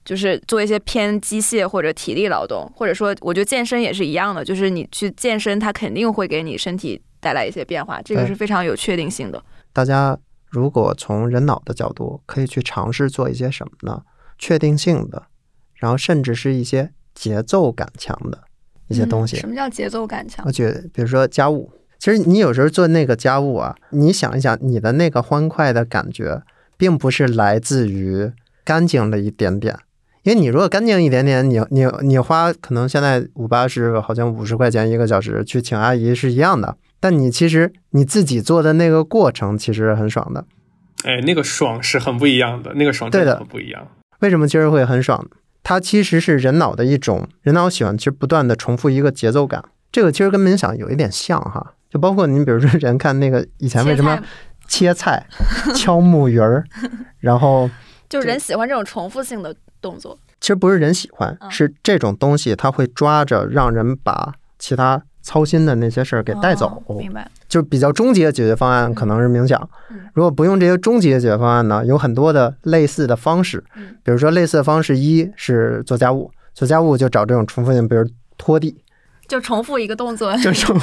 就是做一些偏机械或者体力劳动，或者说，我觉得健身也是一样的，就是你去健身，它肯定会给你身体带来一些变化，这个是非常有确定性的。大家如果从人脑的角度，可以去尝试做一些什么呢？确定性的，然后甚至是一些节奏感强的一些东西。什么叫节奏感强？我觉得，比如说家务，其实你有时候做那个家务啊，你想一想，你的那个欢快的感觉，并不是来自于干净了一点点。因为你如果干净一点点，你你你花可能现在五八十，好像五十块钱一个小时去请阿姨是一样的，但你其实你自己做的那个过程其实很爽的。哎，那个爽是很不一样的，那个爽真的很不一样。为什么其实会很爽？它其实是人脑的一种，人脑喜欢其实不断的重复一个节奏感，这个其实跟冥想有一点像哈，就包括你比如说人看那个以前为什么切菜、敲木鱼儿，然后 [laughs] 就人喜欢这种重复性的。动作其实不是人喜欢，是这种东西，它会抓着让人把其他操心的那些事儿给带走。明白，就比较终极的解决方案可能是冥想。如果不用这些终极的解决方案呢，有很多的类似的方式。比如说类似的方式，一是做家务，做家务就找这种重复性，比如拖地。就重复一个动作，这说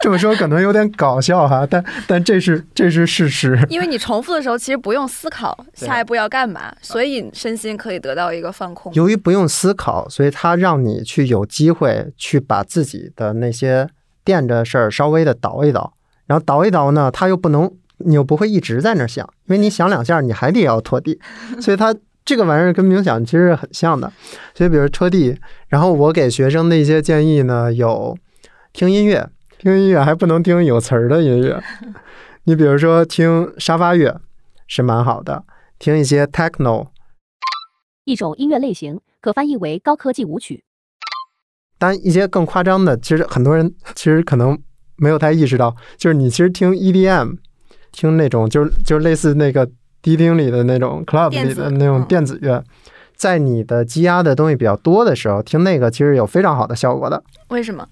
这么说可能有点搞笑哈，但但这是这是事实。因为你重复的时候，其实不用思考下一步要干嘛，所以身心可以得到一个放空。由于不用思考，所以它让你去有机会去把自己的那些垫着事儿稍微的倒一倒，然后倒一倒呢，它又不能，你又不会一直在那儿想，因为你想两下，你还得要拖地，所以它这个玩意儿跟冥想其实很像的。所以比如拖地，然后我给学生的一些建议呢，有听音乐，听音乐还不能听有词儿的音乐，[laughs] 你比如说听沙发乐是蛮好的，听一些 techno。一种音乐类型，可翻译为高科技舞曲。当然，一些更夸张的，其实很多人 [laughs] 其实可能没有太意识到，就是你其实听 EDM，听那种就是就是类似那个迪厅里的那种 club 里的那种嗯电子乐，在你的积压的东西比较多的时候，听那个其实有非常好的效果的，为什么？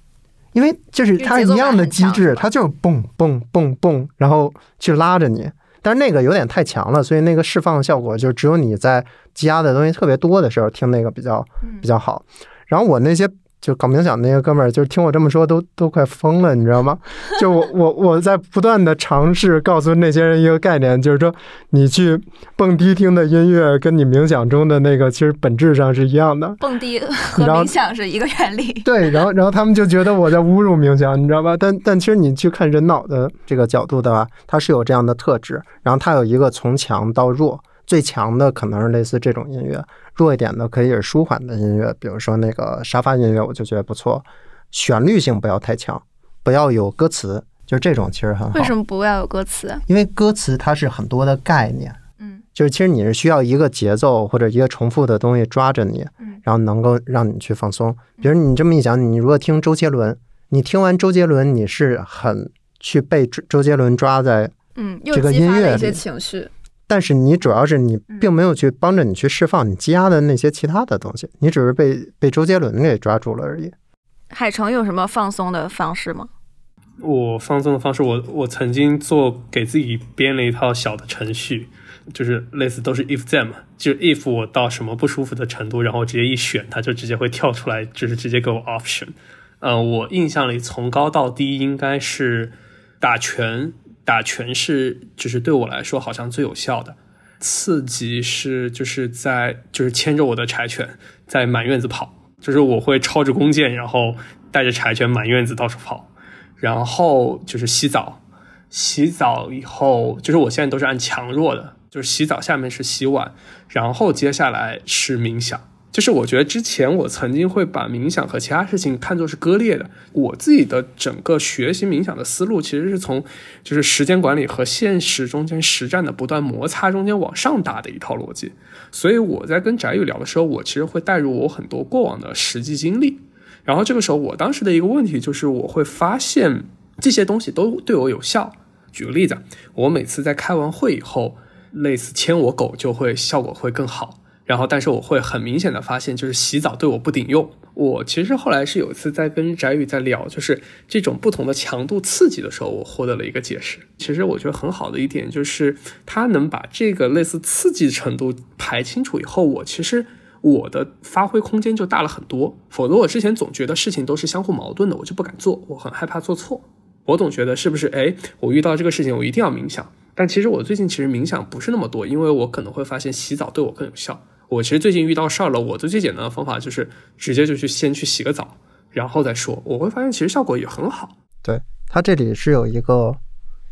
因为就是它一样的机制，它就是蹦蹦蹦蹦，然后去拉着你。但是那个有点太强了，所以那个释放效果就只有你在积压的东西特别多的时候听那个比较嗯比较好。然后我那些就搞冥想那些哥们儿，就是听我这么说都都快疯了，你知道吗？就我我我在不断的尝试告诉那些人一个概念，就是说你去蹦迪听的音乐跟你冥想中的那个其实本质上是一样的。蹦迪和 [laughs] 冥想是一个原理。对，然后然后他们就觉得我在侮辱冥想，你知道吧？但但其实你去看人脑的这个角度的话，它是有这样的特质，然后它有一个从强到弱，最强的可能是类似这种音乐，弱一点的可以是舒缓的音乐，比如说那个沙发音乐，我就觉得不错，旋律性不要太强，不要有歌词，就这种其实很好。为什么不要有歌词？因为歌词它是很多的概念，嗯就是其实你是需要一个节奏或者一个重复的东西抓着你，嗯然后能够让你去放松。比如你这么一讲，你如果听周杰伦，你听完周杰伦，你是很去被周周杰伦抓在，嗯，又这个激发了一些音乐里情绪。但是你主要是你嗯并没有去帮着你去释放你积压的那些其他的东西，你只是被被周杰伦给抓住了而已。海城有什么放松的方式吗？我放松的方式，我我曾经做给自己编了一套小的程序，就是类似都是 if then 嘛，就是 if 我到什么不舒服的程度，然后直接一选，它就直接会跳出来，就是直接给我 option。呃，我印象里从高到低应该是打拳，打拳是就是对我来说好像最有效的。刺激是就是在就是牵着我的柴犬在满院子跑，就是我会抄着弓箭，然后带着柴犬满院子到处跑。然后就是洗澡，洗澡以后就是我现在都是按强弱的，就是洗澡下面是洗碗，然后接下来是冥想。就是我觉得之前我曾经会把冥想和其他事情看作是割裂的，我自己的整个学习冥想的思路其实是从就是时间管理和现实中间实战的不断摩擦中间往上打的一套逻辑。所以我在跟翟宇聊的时候，我其实会带入我很多过往的实际经历。然后这个时候，我当时的一个问题就是，我会发现这些东西都对我有效。举个例子，我每次在开完会以后，类似牵我狗就会效果会更好。然后，但是我会很明显的发现，就是洗澡对我不顶用。我其实后来是有一次在跟翟宇在聊，就是这种不同的强度刺激的时候，我获得了一个解释。其实我觉得很好的一点就是，他能把这个类似刺激程度排清楚以后，我其实。我的发挥空间就大了很多，否则我之前总觉得事情都是相互矛盾的，我就不敢做，我很害怕做错。我总觉得是不是哎，我遇到这个事情我一定要冥想，但其实我最近其实冥想不是那么多，因为我可能会发现洗澡对我更有效。我其实最近遇到事儿了，我的最简单的方法就是直接就去先去洗个澡，然后再说，我会发现其实效果也很好。对，它这里是有一个，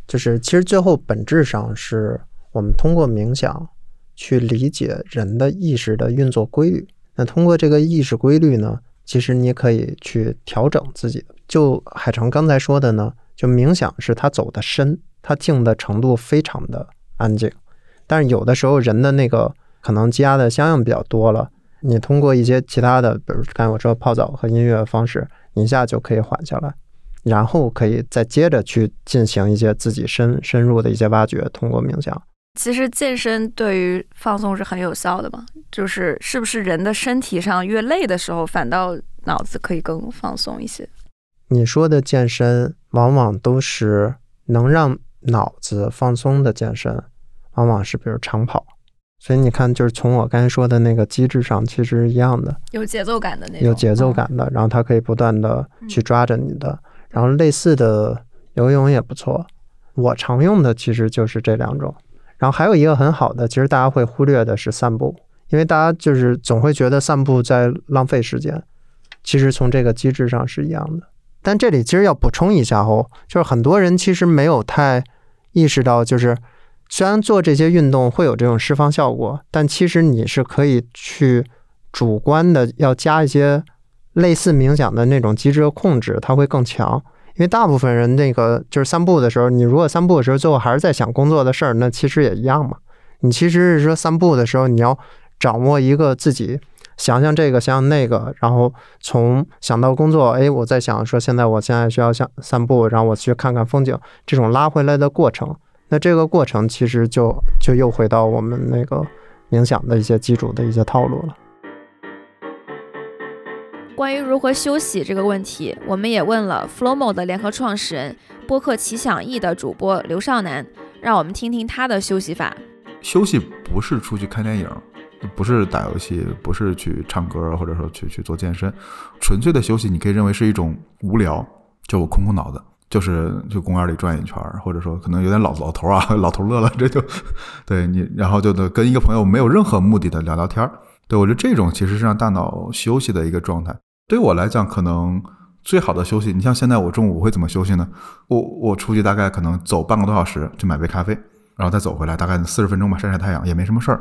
就是其实最后本质上是我们通过冥想去理解人的意识的运作规律。那通过这个意识规律呢，其实你可以去调整自己的。就海城刚才说的呢，就冥想是他走的深，他静的程度非常的安静，但是有的时候人的那个可能积压的相应比较多了。你通过一些其他的，比如刚才我说泡澡和音乐的方式，一下就可以缓下来。然后可以再接着去进行一些自己深深入的一些挖掘，通过冥想。其实健身对于放松是很有效的嘛，就是是不是人的身体上越累的时候，反倒脑子可以更放松一些？你说的健身，往往都是能让脑子放松的健身，往往是比如长跑。所以你看，就是从我刚才说的那个机制上，其实是一样的，有节奏感的那种，有节奏感的，然后它可以不断的去抓着你的。然后类似的游泳也不错，我常用的其实就是这两种。然后还有一个很好的，其实大家会忽略的是散步，因为大家就是总会觉得散步在浪费时间，其实从这个机制上是一样的。但这里其实要补充一下哦，就是很多人其实没有太意识到，就是虽然做这些运动会有这种释放效果，但其实你是可以去主观的要加一些类似冥想的那种机制的控制，它会更强。因为大部分人那个就是散步的时候，你如果散步的时候最后还是在想工作的事儿，那其实也一样嘛。你其实是说散步的时候，你要掌握一个自己想想这个想想那个，然后从想到工作，哎，我在想说现在我现在需要想散步，然后我去看看风景，这种拉回来的过程。那这个过程其实就就又回到我们那个冥想的一些基础的一些套路了。关于如何休息这个问题，我们也问了 Flomo 的联合创始人、播客奇想意的主播刘少南，让我们听听他的休息法。休息不是出去看电影，不是打游戏，不是去唱歌，或者说去去做健身，纯粹的休息，你可以认为是一种无聊，就我空空脑子，就是去公园里转一圈，或者说可能有点老老头啊，[laughs] 老头乐了，这就对你，然后就得跟一个朋友没有任何目的的聊聊天儿。对我觉得这种其实是让大脑休息的一个状态。对我来讲，可能最好的休息，你像现在我中午会怎么休息呢？我我出去大概可能走半个多小时去买杯咖啡，然后再走回来，大概四十分钟吧，晒晒太阳也没什么事儿，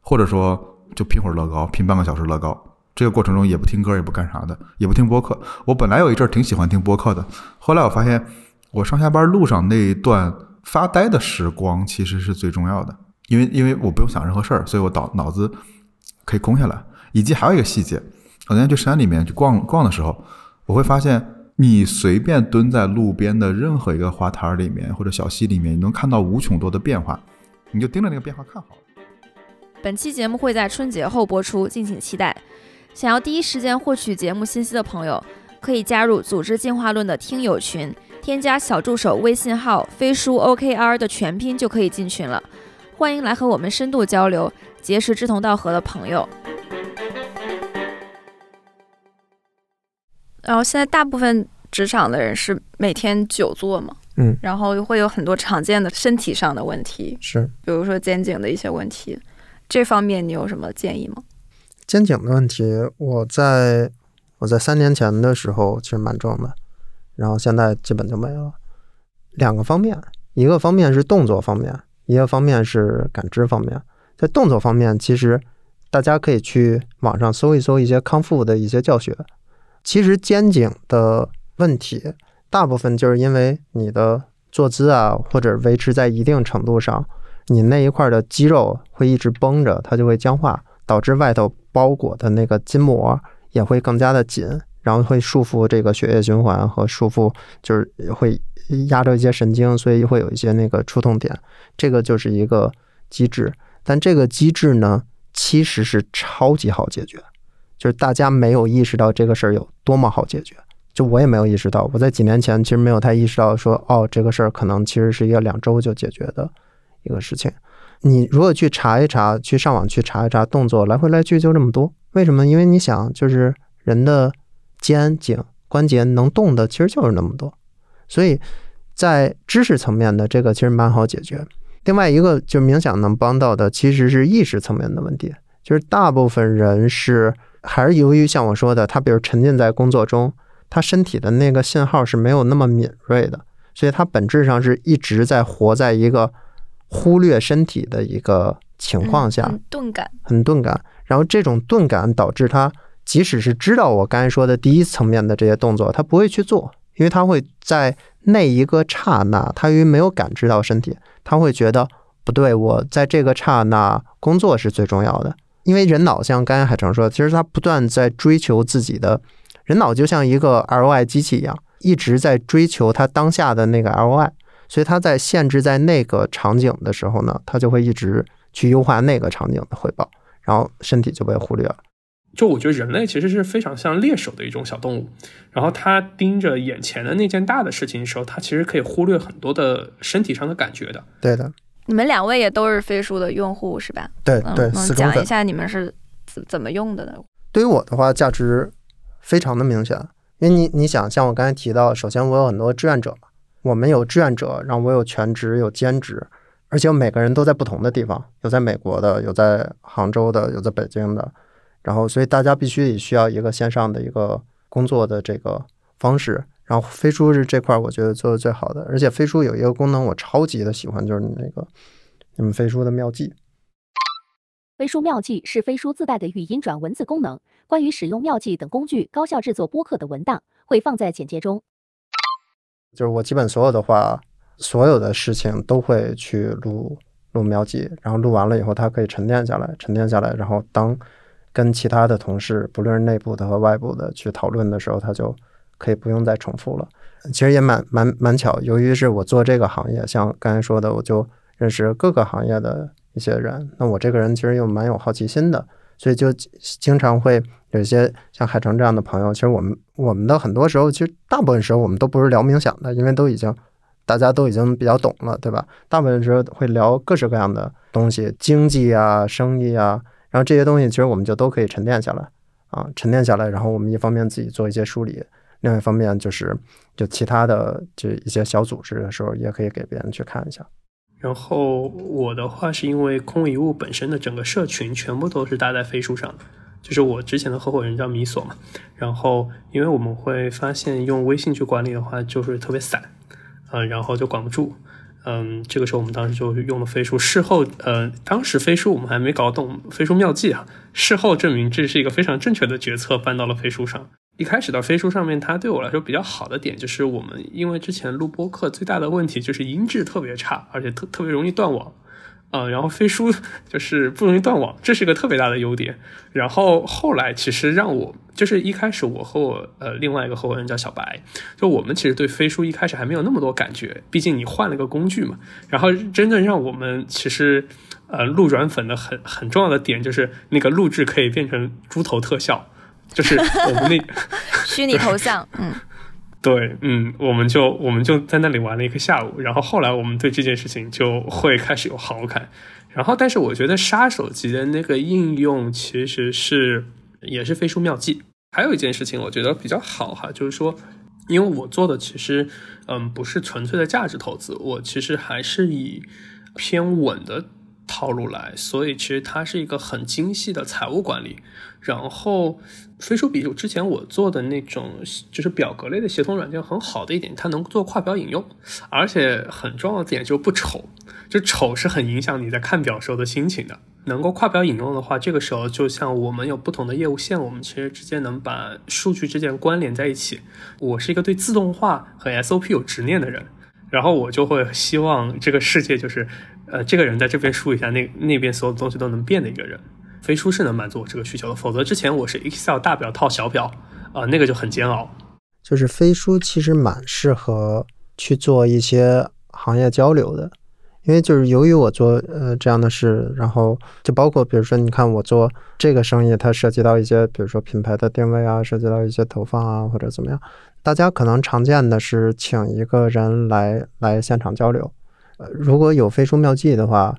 或者说就拼会儿乐高，拼半个小时乐高。这个过程中也不听歌，也不干啥的，也不听播客。我本来有一阵儿挺喜欢听播客的，后来我发现我上下班路上那一段发呆的时光其实是最重要的，因为因为我不用想任何事儿，所以我脑脑子可以空下来。以及还有一个细节。我那天去山里面去逛逛的时候，我会发现，你随便蹲在路边的任何一个花坛里面或者小溪里面，你能看到无穷多的变化，你就盯着那个变化看好了。本期节目会在春节后播出，敬请期待。想要第一时间获取节目信息的朋友，可以加入《组织进化论》的听友群，添加小助手微信号“飞书 OKR” 的全拼就可以进群了。欢迎来和我们深度交流，结识志同道合的朋友。然后现在大部分职场的人是每天久坐嘛，嗯，然后会有很多常见的身体上的问题，是，比如说肩颈的一些问题，这方面你有什么建议吗？肩颈的问题，我在我在三年前的时候其实蛮重的，然后现在基本就没了。两个方面，一个方面是动作方面，一个方面是感知方面。在动作方面，其实大家可以去网上搜一搜一些康复的一些教学。其实肩颈的问题，大部分就是因为你的坐姿啊，或者维持在一定程度上，你那一块的肌肉会一直绷着，它就会僵化，导致外头包裹的那个筋膜也会更加的紧，然后会束缚这个血液循环和束缚，就是会压着一些神经，所以会有一些那个触痛点。这个就是一个机制，但这个机制呢，其实是超级好解决。就是大家没有意识到这个事儿有多么好解决，就我也没有意识到。我在几年前其实没有太意识到说，哦，这个事儿可能其实是一个两周就解决的一个事情。你如果去查一查，去上网去查一查动作，来回来去就这么多，为什么？因为你想，就是人的肩颈关节能动的其实就是那么多，所以在知识层面的这个其实蛮好解决。另外一个就冥想能帮到的，其实是意识层面的问题，就是大部分人是。还是由于像我说的，他比如沉浸在工作中，他身体的那个信号是没有那么敏锐的，所以他本质上是一直在活在一个忽略身体的一个情况下，很钝感，很钝感。然后这种钝感导致他，即使是知道我刚才说的第一层面的这些动作，他不会去做，因为他会在那一个刹那，他因为没有感知到身体，他会觉得不对，我在这个刹那工作是最重要的。因为人脑像刚才海城说，其实他不断在追求自己的，人脑就像一个 ROI 机器一样，一直在追求他当下的那个 ROI，所以他在限制在那个场景的时候呢，他就会一直去优化那个场景的回报，然后身体就被忽略了。就我觉得人类其实是非常像猎手的一种小动物，然后他盯着眼前的那件大的事情的时候，他其实可以忽略很多的身体上的感觉的。对的。你们两位也都是飞书的用户是吧？对对。讲一下你们是怎怎么用的呢？对于我的话，价值非常的明显，因为你你想，像我刚才提到，首先我有很多志愿者嘛，我们有志愿者，然后我有全职，有兼职，而且每个人都在不同的地方，有在美国的，有在杭州的，有在北京的，然后所以大家必须得需要一个线上的一个工作的这个方式。然后飞书是这块我觉得做的最好的，而且飞书有一个功能我超级的喜欢，就是那个你们飞书的妙计。飞书妙计是飞书自带的语音转文字功能。关于使用妙计等工具高效制作播客的文档，会放在简介中。就是我基本所有的话，所有的事情都会去录录描记，然后录完了以后，它可以沉淀下来，沉淀下来，然后当跟其他的同事，不论是内部的和外部的去讨论的时候，它就可以不用再重复了。其实也蛮蛮蛮巧，由于是我做这个行业，像刚才说的，我就认识各个行业的一些人。那我这个人其实又蛮有好奇心的，所以就经常会有一些像海城这样的朋友。其实我们我们的很多时候，其实大部分时候我们都不是聊冥想的，因为都已经大家都已经比较懂了，对吧？大部分时候会聊各式各样的东西，经济啊、生意啊，然后这些东西其实我们就都可以沉淀下来啊，沉淀下来，然后我们一方面自己做一些梳理。另外一方面就是，就其他的这一些小组织的时候，也可以给别人去看一下。然后我的话是因为空遗物本身的整个社群全部都是搭在飞书上的，就是我之前的合伙人叫米索嘛。然后因为我们会发现用微信去管理的话就是特别散，呃，然后就管不住。嗯，这个时候我们当时就用了飞书。事后，呃，当时飞书我们还没搞懂飞书妙计啊。事后证明这是一个非常正确的决策，搬到了飞书上。一开始到飞书上面，它对我来说比较好的点就是，我们因为之前录播课最大的问题就是音质特别差，而且特特别容易断网。呃，然后飞书 [laughs] 就是不容易断网，这是一个特别大的优点。然后后来其实让我就是一开始我和我呃另外一个合伙人叫小白，就我们其实对飞书一开始还没有那么多感觉，毕竟你换了个工具嘛。然后真正让我们其实呃录转粉的很很重要的点就是那个录制可以变成猪头特效，就是我们那 [laughs] 虚拟头像，嗯，对，嗯，我们就我们就在那里玩了一个下午，然后后来我们对这件事情就会开始有好感，然后但是我觉得杀手级的那个应用其实是也是飞书妙计，还有一件事情我觉得比较好哈，就是说，因为我做的其实嗯不是纯粹的价值投资，我其实还是以偏稳的套路来，所以其实它是一个很精细的财务管理，然后。飞书比之前我做的那种就是表格类的协同软件很好的一点，它能做跨表引用，而且很重要的点就是不丑，就丑是很影响你在看表时候的心情的。能够跨表引用的话，这个时候就像我们有不同的业务线，我们其实直接能把数据之间关联在一起。我是一个对自动化和 SOP 有执念的人，然后我就会希望这个世界就是，呃，这个人在这边输一下，那那边所有东西都能变的一个人。飞书是能满足我这个需求的，否则之前我是 Excel 大表套小表，啊、那个就很煎熬。就是飞书其实蛮适合去做一些行业交流的，因为就是由于我做呃这样的事，然后就包括比如说你看我做这个生意，它涉及到一些比如说品牌的定位啊，涉及到一些投放啊或者怎么样，大家可能常见的是请一个人来来现场交流。呃，如果有飞书妙计的话，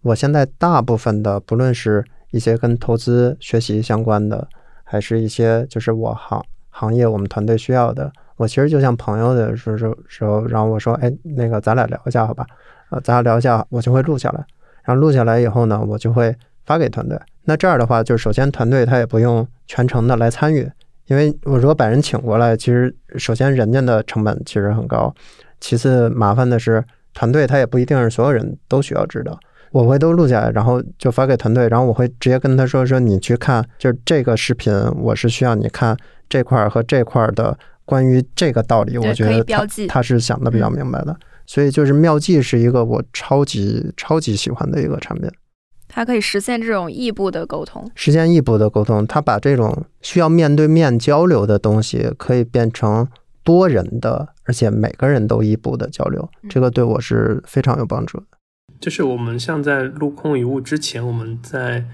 我现在大部分的不论是一些跟投资学习相关的，还是一些就是我行行业我们团队需要的，我其实就像朋友的时候时候，然后我说，哎，那个咱俩聊一下好吧？呃，咱俩聊一下，我就会录下来，然后录下来以后呢，我就会发给团队。那这样的话，就是首先团队他也不用全程的来参与，因为我如果把人请过来，其实首先人家的成本其实很高，其次麻烦的是团队他也不一定是所有人都需要知道。我会都录下来，然后就发给团队，然后我会直接跟他说说你去看，就是这个视频，我是需要你看这块儿和这块儿的关于这个道理，我觉得他他是想的比较明白的，所以就是妙计是一个我超级超级喜欢的一个产品，它可以实现这种异步的沟通，实现异步的沟通，它把这种需要面对面交流的东西可以变成多人的，而且每个人都异步的交流，这个对我是非常有帮助的。就是我们像在录空遗物之前，我们在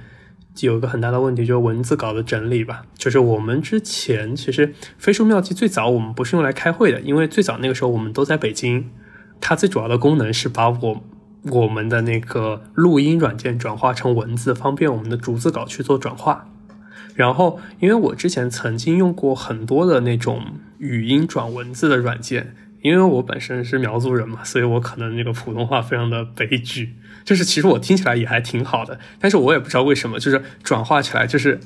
有一个很大的问题，就是文字稿的整理吧。就是我们之前其实飞书妙计最早我们不是用来开会的，因为最早那个时候我们都在北京，它最主要的功能是把我我们的那个录音软件转化成文字，方便我们的逐字稿去做转化。然后，因为我之前曾经用过很多的那种语音转文字的软件，因为我本身是苗族人嘛，所以我可能那个普通话非常的悲剧，就是其实我听起来也还挺好的，但是我也不知道为什么，就是转化起来就是，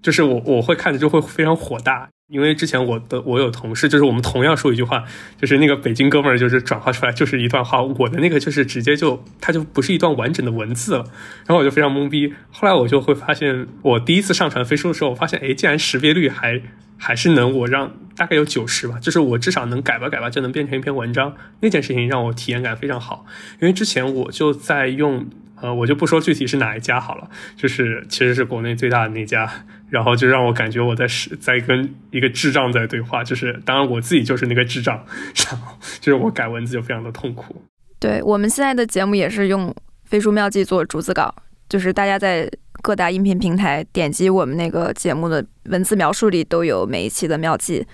就是我我会看着就会非常火大。因为之前我的我有同事，就是我们同样说一句话，就是那个北京哥们儿，就是转化出来就是一段话，我的那个就是直接就它就不是一段完整的文字了，然后我就非常懵逼。后来我就会发现，我第一次上传飞书的时候，我发现，哎，竟然识别率还还是能我让大概有九十吧，就是我至少能改吧改吧就能变成一篇文章。那件事情让我体验感非常好，因为之前我就在用。呃，我就不说具体是哪一家好了，就是其实是国内最大的那家，然后就让我感觉我在是在跟一个智障在对话，就是当然我自己就是那个智障，[laughs] 然后就是我改文字就非常的痛苦。对我们现在的节目也是用飞书妙记做逐字稿，就是大家在各大音频平台点击我们那个节目的文字描述里都有每一期的妙记。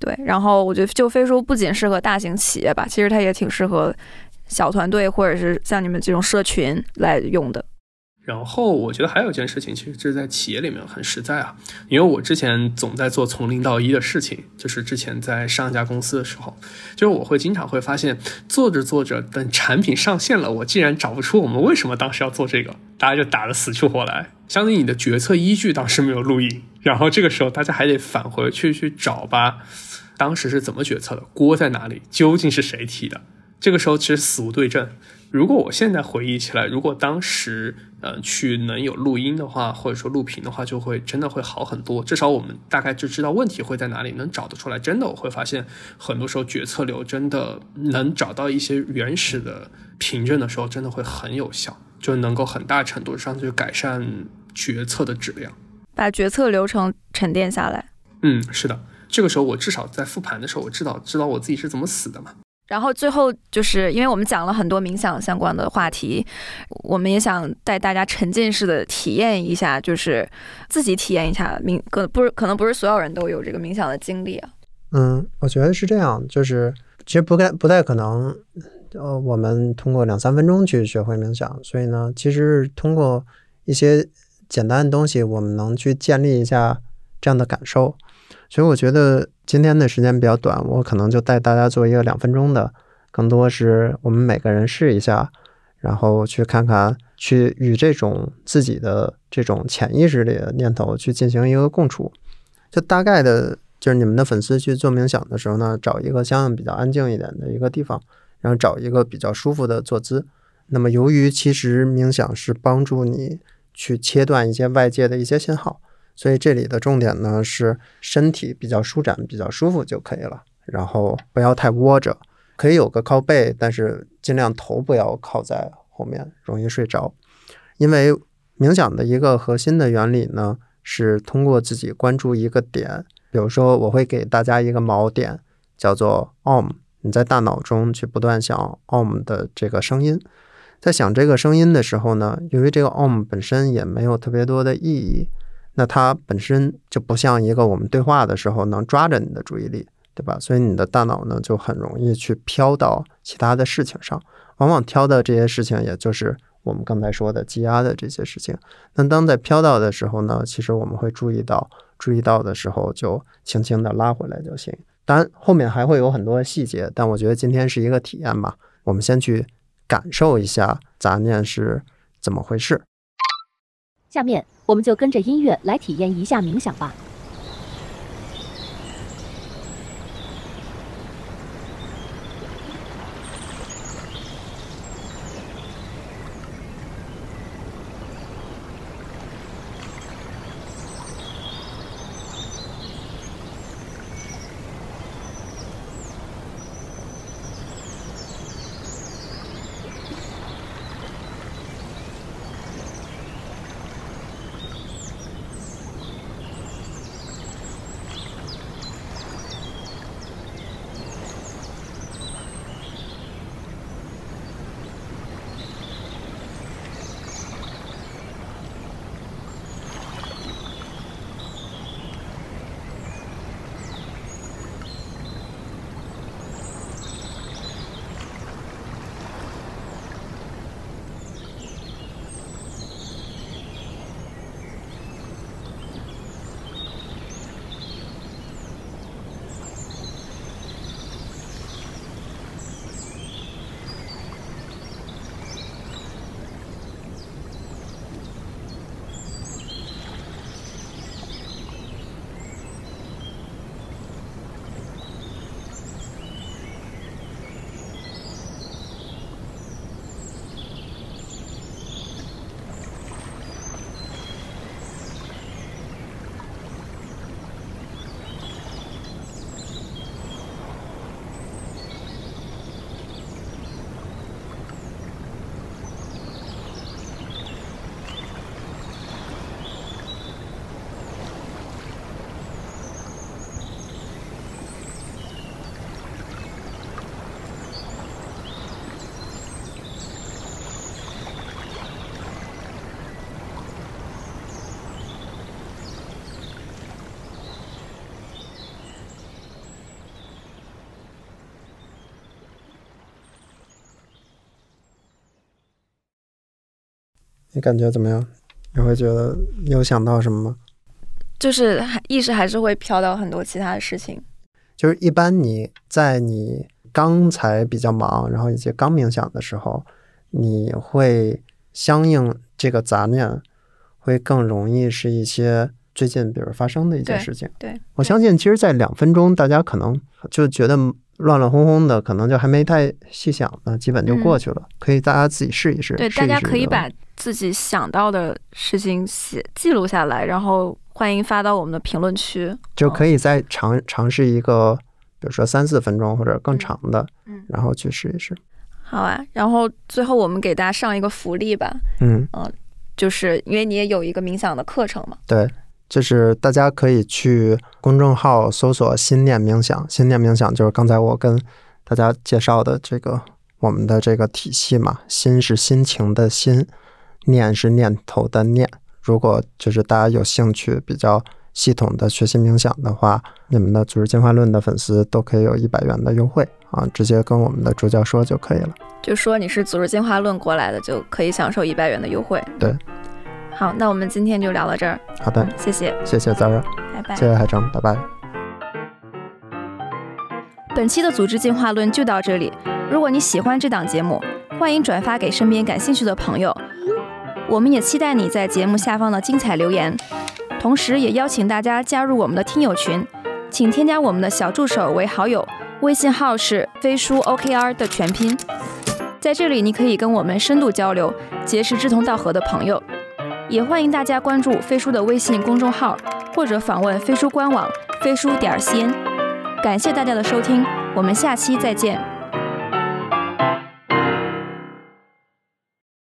对，然后我觉得就飞书不仅适合大型企业吧，其实它也挺适合。小团队或者是像你们这种社群来用的。然后我觉得还有一件事情，其实这是在企业里面很实在啊，因为我之前总在做从零到一的事情，就是之前在上一家公司的时候，就是我会经常会发现，做着做着，等产品上线了，我竟然找不出我们为什么当时要做这个，大家就打得死去活来，相当于你的决策依据当时没有录音，然后这个时候大家还得返回去去找吧，当时是怎么决策的，锅在哪里，究竟是谁提的？这个时候其实死无对证。如果我现在回忆起来，如果当时呃去能有录音的话，或者说录屏的话，就会真的会好很多。至少我们大概就知道问题会在哪里，能找得出来。真的我会发现，很多时候决策流真的能找到一些原始的凭证的时候，真的会很有效，就能够很大程度上去改善决策的质量，把决策流程沉淀下来。嗯，是的。这个时候我至少在复盘的时候，我知道知道我自己是怎么死的嘛。然后最后就是因为我们讲了很多冥想相关的话题，我们也想带大家沉浸式的体验一下，就是自己体验一下冥，可不是可能不是所有人都有这个冥想的经历啊。嗯，我觉得是这样，就是其实不该不太可能，呃，我们通过两三分钟去学会冥想，所以呢，其实通过一些简单的东西，我们能去建立一下这样的感受。所以我觉得今天的时间比较短，我可能就带大家做一个两分钟的，更多是我们每个人试一下，然后去看看，去与这种自己的这种潜意识里的念头去进行一个共处。就大概的，就是你们的粉丝去做冥想的时候呢，找一个相应比较安静一点的一个地方，然后找一个比较舒服的坐姿。那么由于其实冥想是帮助你去切断一些外界的一些信号。所以这里的重点呢是身体比较舒展、比较舒服就可以了，然后不要太窝着，可以有个靠背，但是尽量头不要靠在后面，容易睡着。因为冥想的一个核心的原理呢是通过自己关注一个点，比如说我会给大家一个锚点，叫做 Om，你在大脑中去不断想 Om 的这个声音，在想这个声音的时候呢，由于这个 Om 本身也没有特别多的意义。那它本身就不像一个我们对话的时候能抓着你的注意力，对吧？所以你的大脑呢就很容易去飘到其他的事情上，往往挑的这些事情也就是我们刚才说的积压的这些事情。那当在飘到的时候呢，其实我们会注意到，注意到的时候就轻轻的拉回来就行。当然后面还会有很多细节，但我觉得今天是一个体验吧，我们先去感受一下杂念是怎么回事。下面。我们就跟着音乐来体验一下冥想吧。你感觉怎么样？你会觉得你有想到什么吗？就是还意识还是会飘到很多其他的事情。就是一般你在你刚才比较忙，然后以及刚冥想的时候，你会相应这个杂念，会更容易是一些最近比如发生的一件事情。对，我相信，其实，在两分钟，大家可能就觉得乱乱哄哄的，可能就还没太细想呢，基本就过去了。可以大家自己试一试。对，试一大家可以把自己想到的事情写记录下来，然后欢迎发到我们的评论区。就可以再尝尝试一个，比如说三四分钟或者更长的，嗯然后去试一试。好啊，然后最后我们给大家上一个福利吧，嗯嗯，就是因为你也有一个冥想的课程嘛。对，就是大家可以去公众号搜索“心念冥想”，心念冥想就是刚才我跟大家介绍的这个我们的这个体系嘛。心是心情的心，念是念头的念。如果就是大家有兴趣比较系统的学习冥想的话，你们的组织进化论的粉丝都可以有一百元的优惠啊，直接跟我们的助教说就可以了。就说你是组织进化论过来的，就可以享受一百元的优惠。对，好，那我们今天就聊到这儿，好的，谢谢，谢谢 Zara，拜拜。谢谢海城，拜拜。本期的组织进化论就到这里。如果你喜欢这档节目，欢迎转发给身边感兴趣的朋友。我们也期待你在节目下方的精彩留言，同时也邀请大家加入我们的听友群，请添加我们的小助手为好友，微信号是飞书 OKR 的全拼。在这里，你可以跟我们深度交流，结识志同道合的朋友。也欢迎大家关注飞书的微信公众号，或者访问飞书官网飞书点 cn。感谢大家的收听，我们下期再见。